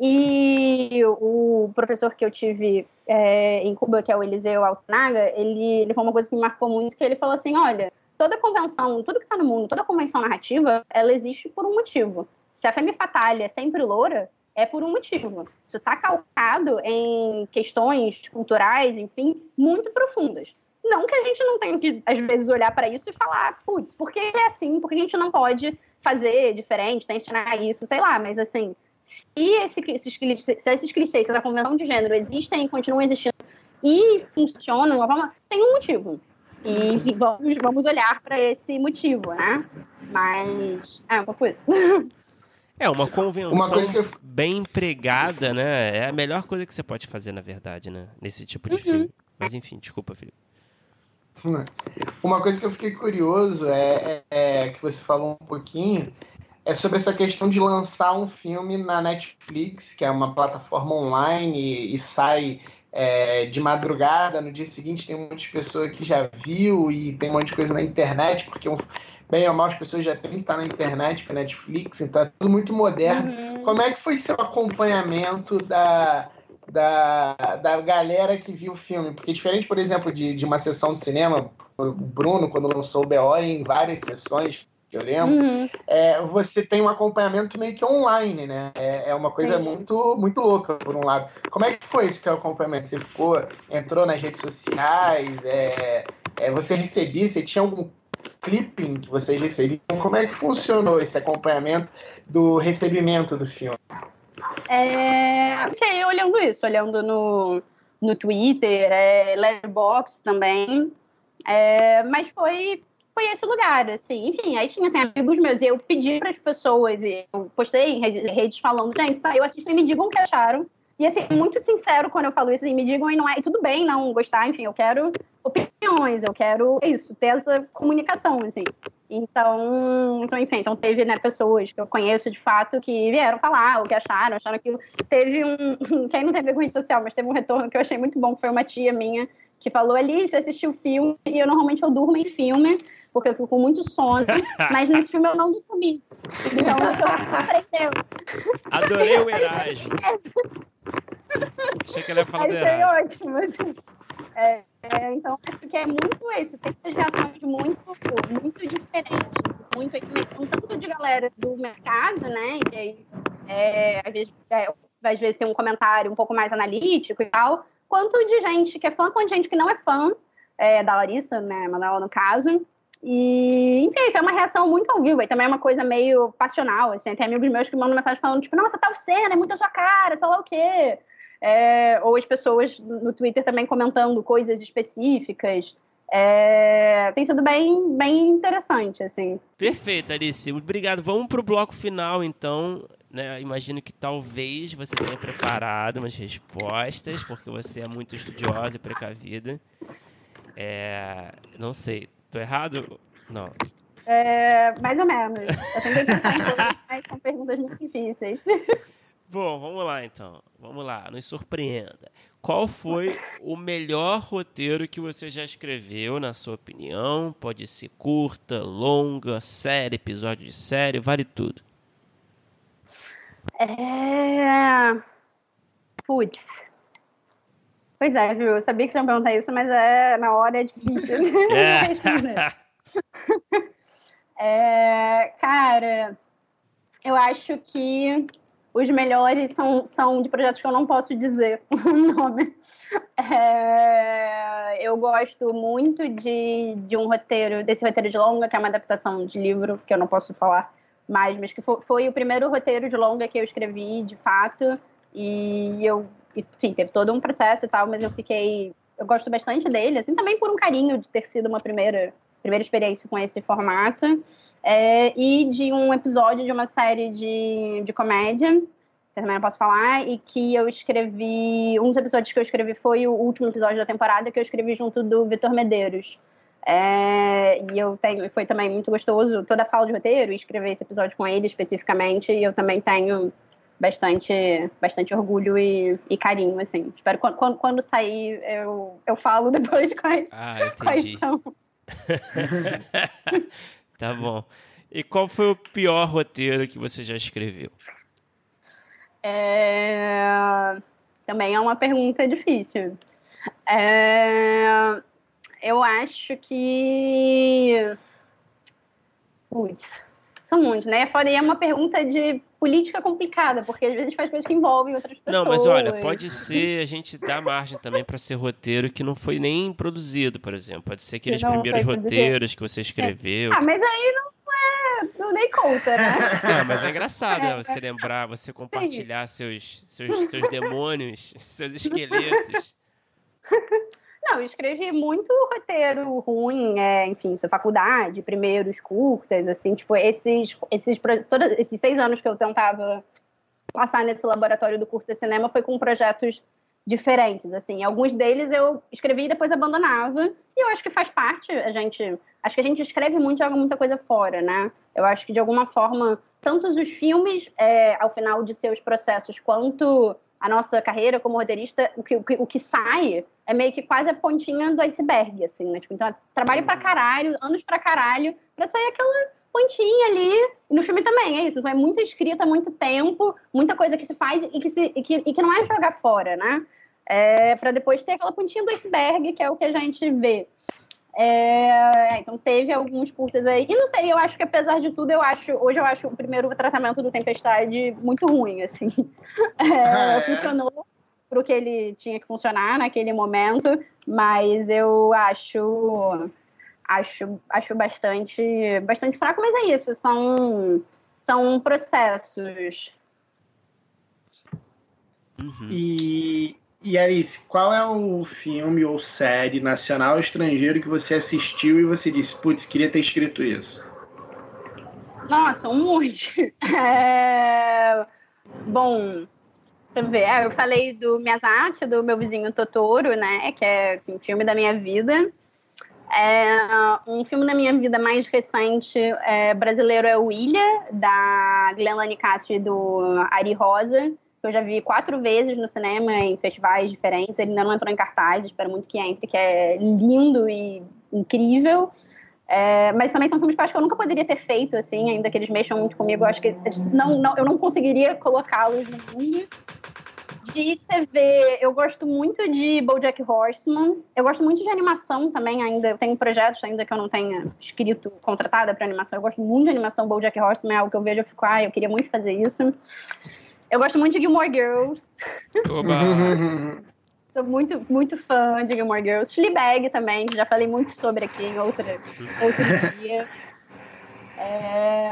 e o professor que eu tive é, em Cuba, que é o Eliseu Altanaga, ele, ele falou uma coisa que me marcou muito, que ele falou assim, olha, toda convenção, tudo que está no mundo, toda convenção narrativa, ela existe por um motivo. Se a femme fatale é sempre loura, é por um motivo. Isso está calcado em questões culturais, enfim, muito profundas. Não que a gente não tenha que, às vezes, olhar para isso e falar, putz, por que é assim? Por que a gente não pode fazer diferente, tensionar isso, sei lá, mas assim, se, esse, esses, se esses clichês da convenção de gênero existem e continuam existindo e funcionam, tem um motivo. E vamos, vamos olhar para esse motivo, né? Mas é um pouco isso. É, uma convenção uma eu... bem empregada, né? É a melhor coisa que você pode fazer, na verdade, né? Nesse tipo de uhum. filme. Mas enfim, desculpa, Felipe. Uma coisa que eu fiquei curioso é, é, é que você falou um pouquinho é sobre essa questão de lançar um filme na Netflix, que é uma plataforma online e, e sai é, de madrugada, no dia seguinte tem um monte de pessoa que já viu e tem um monte de coisa na internet, porque bem ou mal as pessoas já têm que estar na internet com a Netflix, então é tudo muito moderno. Uhum. Como é que foi seu acompanhamento da, da, da galera que viu o filme? Porque diferente, por exemplo, de, de uma sessão de cinema, o Bruno, quando lançou o BO, em várias sessões, eu lembro, uhum. é, você tem um acompanhamento meio que online, né? É, é uma coisa muito, muito louca, por um lado. Como é que foi esse teu acompanhamento? Você ficou, entrou nas redes sociais, é, é, você recebia, você tinha algum clipping que vocês recebiam? Como é que funcionou esse acompanhamento do recebimento do filme? É, fiquei olhando isso, olhando no, no Twitter, é, Letterboxd também, é, mas foi foi esse lugar, assim. Enfim, aí tinha assim, amigos meus e eu pedi para as pessoas, e eu postei em redes, falando, gente, saiu tá, e me digam o que acharam. E assim, muito sincero quando eu falo isso, assim, me digam e não é, e tudo bem não gostar, enfim, eu quero opiniões, eu quero isso, ter essa comunicação, assim. Então, então enfim, então teve, né, pessoas que eu conheço de fato que vieram falar o que acharam, acharam que teve um, quem não teve rede social, mas teve um retorno que eu achei muito bom, foi uma tia minha que falou ali, você assistiu o filme, e eu normalmente eu durmo em filme, porque eu fico com muito sono, mas nesse filme eu não dormi. Então isso aprendeu. Adorei o Erasmo. Achei que ele ia falar Achei ótimo, assim. É, é, então, acho que é muito isso. Tem as reações muito, muito diferentes. Muito, tanto de galera do mercado, né? E aí, é, às, vezes, é, às vezes tem um comentário um pouco mais analítico e tal, quanto de gente que é fã, quanto de gente que não é fã é, da Larissa, né? Manuela, no caso. E, enfim, isso é uma reação muito ao vivo. E também é uma coisa meio passional. Assim, tem amigos meus que mandam mensagem falando, tipo, nossa, tal cena, é muito a sua cara, sei lá o quê. É, ou as pessoas no Twitter também comentando coisas específicas. É, tem sido bem, bem interessante, assim. Perfeito, Alice. Obrigado. Vamos para o bloco final, então. Né? Imagino que talvez você tenha preparado umas respostas, porque você é muito estudiosa e precavida. É, não sei, Tô errado? Não. É, mais ou menos. Eu tentei pensar em coisas, mas são perguntas muito difíceis. Bom, vamos lá então. Vamos lá, nos surpreenda. Qual foi o melhor roteiro que você já escreveu, na sua opinião? Pode ser curta, longa, série, episódio de série, vale tudo. É. Putz. Pois é, viu? Eu sabia que você ia perguntar isso, mas é, na hora é difícil é. é, cara, eu acho que os melhores são, são de projetos que eu não posso dizer o nome. É, eu gosto muito de, de um roteiro, desse roteiro de longa, que é uma adaptação de livro, que eu não posso falar mais, mas que foi, foi o primeiro roteiro de longa que eu escrevi, de fato, e eu enfim, teve todo um processo e tal, mas eu fiquei. Eu gosto bastante dele, assim, também por um carinho de ter sido uma primeira, primeira experiência com esse formato. É, e de um episódio de uma série de, de comédia que eu também não posso falar, e que eu escrevi. Um dos episódios que eu escrevi foi o último episódio da temporada que eu escrevi junto do Vitor Medeiros. É, e eu tenho, foi também muito gostoso toda a sala de roteiro escrever esse episódio com ele especificamente. E eu também tenho bastante, bastante orgulho e, e carinho, assim. Espero quando, quando, quando, sair eu, eu falo depois quais, ah, entendi. quais são. tá bom. E qual foi o pior roteiro que você já escreveu? É... Também é uma pergunta difícil. É... Eu acho que. Putz, são muitos, né? Fora é uma pergunta de política complicada, porque às vezes a gente faz coisas que envolvem outras pessoas. Não, mas olha, pode ser, a gente dá margem também para ser roteiro que não foi nem produzido, por exemplo. Pode ser aqueles primeiros roteiros que você escreveu. Ah, mas aí não é, não nem conta, né? Não, mas é engraçado, né? Você lembrar, você compartilhar seus, seus, seus demônios, seus esqueletos. Não, eu escrevi muito roteiro ruim, é, enfim, sua faculdade, primeiros curtas, assim, tipo, esses, esses, todos esses seis anos que eu tentava passar nesse laboratório do curta cinema foi com projetos diferentes, assim, alguns deles eu escrevi e depois abandonava, e eu acho que faz parte, a gente, acho que a gente escreve muito e joga muita coisa fora, né, eu acho que de alguma forma, tanto os filmes, é, ao final de seus processos, quanto a nossa carreira como roteirista, o que, o que, o que sai é meio que quase a pontinha do iceberg, assim, né? Tipo, então, trabalho pra uhum. caralho, anos pra caralho, pra sair aquela pontinha ali. E no filme também, é isso. Então, é muita escrita, muito tempo, muita coisa que se faz e que, se, e que, e que não é jogar fora, né? É, para depois ter aquela pontinha do iceberg, que é o que a gente vê. É, então teve alguns curtas aí. E não sei, eu acho que apesar de tudo, eu acho. Hoje eu acho o primeiro tratamento do Tempestade muito ruim, assim. É, ah, é. Funcionou para o que ele tinha que funcionar naquele momento, mas eu acho acho, acho bastante, bastante fraco, mas é isso, são, são processos. Uhum. E, e Alice, qual é o filme ou série nacional ou estrangeiro que você assistiu e você disse, putz, queria ter escrito isso? Nossa, um monte. É... Bom, deixa eu ver. Ah, eu falei do Miyazaki, do meu vizinho Totoro, né? Que é assim, filme da minha vida. É, um filme da minha vida mais recente é, brasileiro é o Ilha, da Glenn Castro e do Ari Rosa que eu já vi quatro vezes no cinema, em festivais diferentes. Ele ainda não entrou em cartaz, espero muito que entre, que é lindo e incrível. É, mas também são filmes que eu acho que eu nunca poderia ter feito, assim, ainda que eles mexam muito comigo. Eu acho que não, não, eu não conseguiria colocá-los no mundo. De TV, eu gosto muito de BoJack Horseman. Eu gosto muito de animação também ainda. Eu tenho projetos ainda que eu não tenha escrito, contratada para animação. Eu gosto muito de animação. BoJack Horseman é algo que eu vejo e fico, ah, eu queria muito fazer isso. Eu gosto muito de Gilmore Girls. Oba! Sou muito, muito fã de Gilmore Girls. Fleabag também, já falei muito sobre aqui em outra, outro dia. É...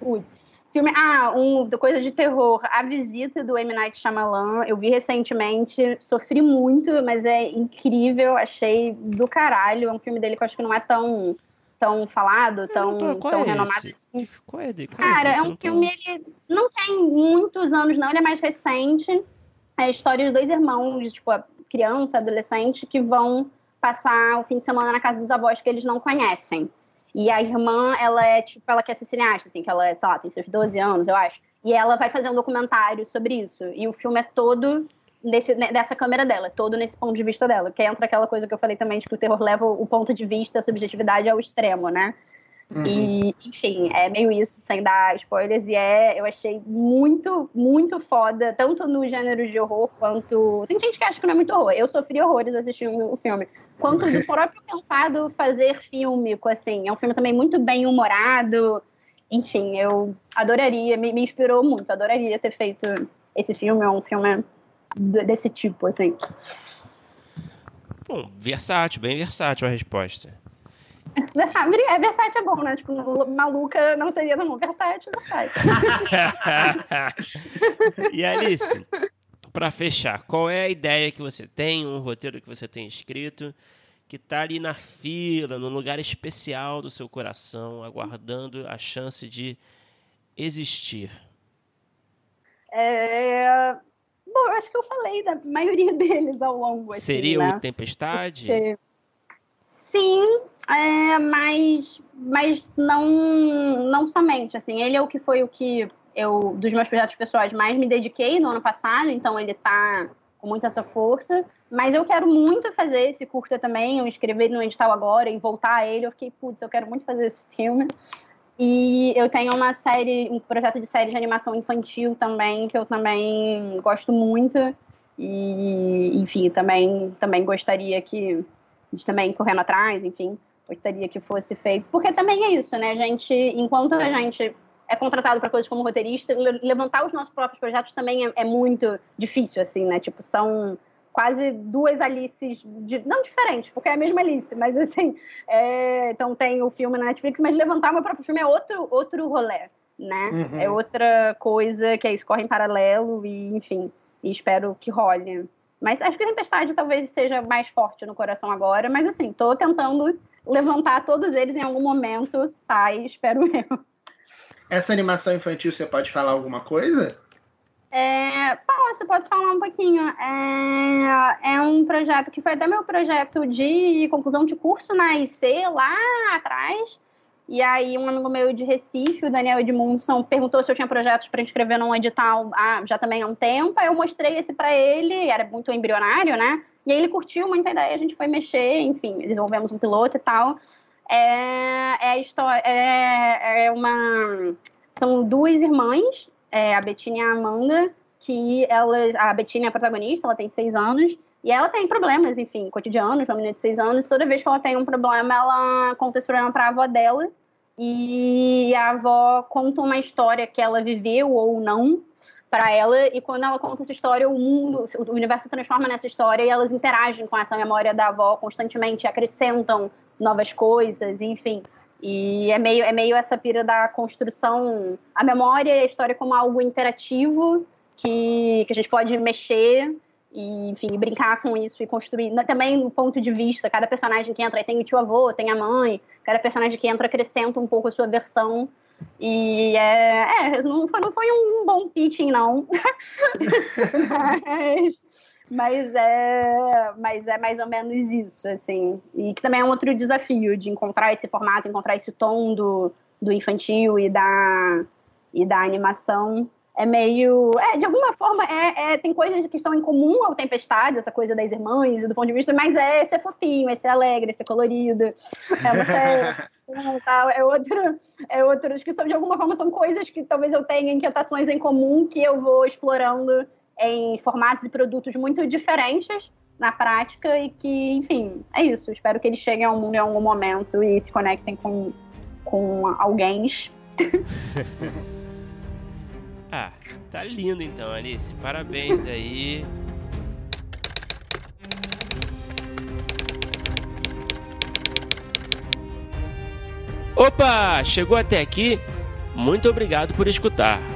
Putz. Filme... Ah, um, coisa de terror. A Visita, do M. Night Shyamalan. Eu vi recentemente, sofri muito, mas é incrível. Achei do caralho. É um filme dele que eu acho que não é tão tão falado, tão, tô, tão é renomado assim. Qual é de, qual é Cara, é, é um filme, tô... ele não tem muitos anos, não, ele é mais recente. É a história de dois irmãos, tipo, criança, adolescente, que vão passar o fim de semana na casa dos avós que eles não conhecem. E a irmã, ela é, tipo, ela quer ser cineasta, assim, que ela, sei lá, tem seus 12 anos, eu acho. E ela vai fazer um documentário sobre isso. E o filme é todo desse, né, dessa câmera dela, todo nesse ponto de vista dela. Que entra aquela coisa que eu falei também, de que o terror leva o ponto de vista, a subjetividade ao extremo, né? Uhum. E, enfim, é meio isso, sem dar spoilers, e é, eu achei muito, muito foda, tanto no gênero de horror quanto. Tem gente que acha que não é muito horror. Eu sofri horrores assistindo o filme. Quanto do próprio pensado fazer fílmico, assim. É um filme também muito bem humorado. Enfim, eu adoraria, me, me inspirou muito, adoraria ter feito esse filme. É um filme desse tipo, assim. Bom, versátil, bem versátil a resposta. Versátil, é, versátil é bom, né? Tipo, maluca não seria não. Versátil, versátil. e Alice, para fechar, qual é a ideia que você tem, um roteiro que você tem escrito, que tá ali na fila, num lugar especial do seu coração, aguardando a chance de existir? É... Bom, eu acho que eu falei da maioria deles ao longo. Assim, Seria né? o Tempestade? Porque... Sim, é, mas, mas não, não somente. Assim, ele é o que foi o que eu, dos meus projetos pessoais, mais me dediquei no ano passado, então ele tá com muita essa força. Mas eu quero muito fazer esse curta também, eu escrever no edital agora e voltar a ele. Eu fiquei, putz, eu quero muito fazer esse filme. E eu tenho uma série, um projeto de série de animação infantil também, que eu também gosto muito. E, enfim, também, também gostaria que, também correndo atrás, enfim, gostaria que fosse feito. Porque também é isso, né? A gente, enquanto a gente é contratado para coisas como roteirista, levantar os nossos próprios projetos também é, é, muito difícil, assim, né? Tipo, são quase duas Alices, de, não diferentes, porque é a mesma Alice, mas assim, é, então tem o filme na Netflix, mas levantar o meu próprio filme é outro, outro rolê, né? Uhum. É outra coisa que é escorre em paralelo e, enfim, e espero que role. Mas acho que a Tempestade talvez seja mais forte no coração agora, mas assim, tô tentando levantar todos eles em algum momento, sai, espero eu. Essa animação infantil, você pode falar alguma coisa? É, posso, posso falar um pouquinho. É, é um projeto que foi até meu projeto de conclusão de curso na IC lá atrás. E aí um amigo meu de Recife, o Daniel Edmundson, perguntou se eu tinha projetos para inscrever num edital ah, já também há um tempo. Aí eu mostrei esse para ele, era muito embrionário, né? E aí ele curtiu muita ideia, a gente foi mexer, enfim, desenvolvemos um piloto e tal. É, é história, é, é uma... São duas irmãs, é, a Betina e a Amanda, que elas, a Betina é a protagonista, ela tem seis anos, e ela tem problemas, enfim, cotidianos, uma menina de seis anos, toda vez que ela tem um problema, ela conta esse problema para a avó dela, e a avó conta uma história que ela viveu ou não para ela, e quando ela conta essa história, o mundo, o universo se transforma nessa história e elas interagem com essa memória da avó constantemente, acrescentam novas coisas, enfim. E é meio, é meio essa pira da construção, a memória e a história como algo interativo que, que a gente pode mexer e, enfim, brincar com isso e construir. Também no ponto de vista, cada personagem que entra, aí tem o tio avô, tem a mãe, cada personagem que entra acrescenta um pouco a sua versão. E é, é não, foi, não foi um bom pitching, não. Mas mas é, mas é mais ou menos isso, assim. E que também é um outro desafio de encontrar esse formato, encontrar esse tom do, do infantil e da, e da animação. É meio. É, de alguma forma, é, é, tem coisas que estão em comum ao Tempestade, essa coisa das irmãs e do ponto de vista, mas é ser fofinho, é ser alegre, é ser colorido. É tal, é outro, é outro, acho que são, de alguma forma são coisas que talvez eu tenha inquietações em comum que eu vou explorando em formatos e produtos muito diferentes na prática e que, enfim, é isso. Espero que eles cheguem ao mundo em algum momento e se conectem com, com alguém. ah, tá lindo então, Alice. Parabéns aí. Opa, chegou até aqui? Muito obrigado por escutar.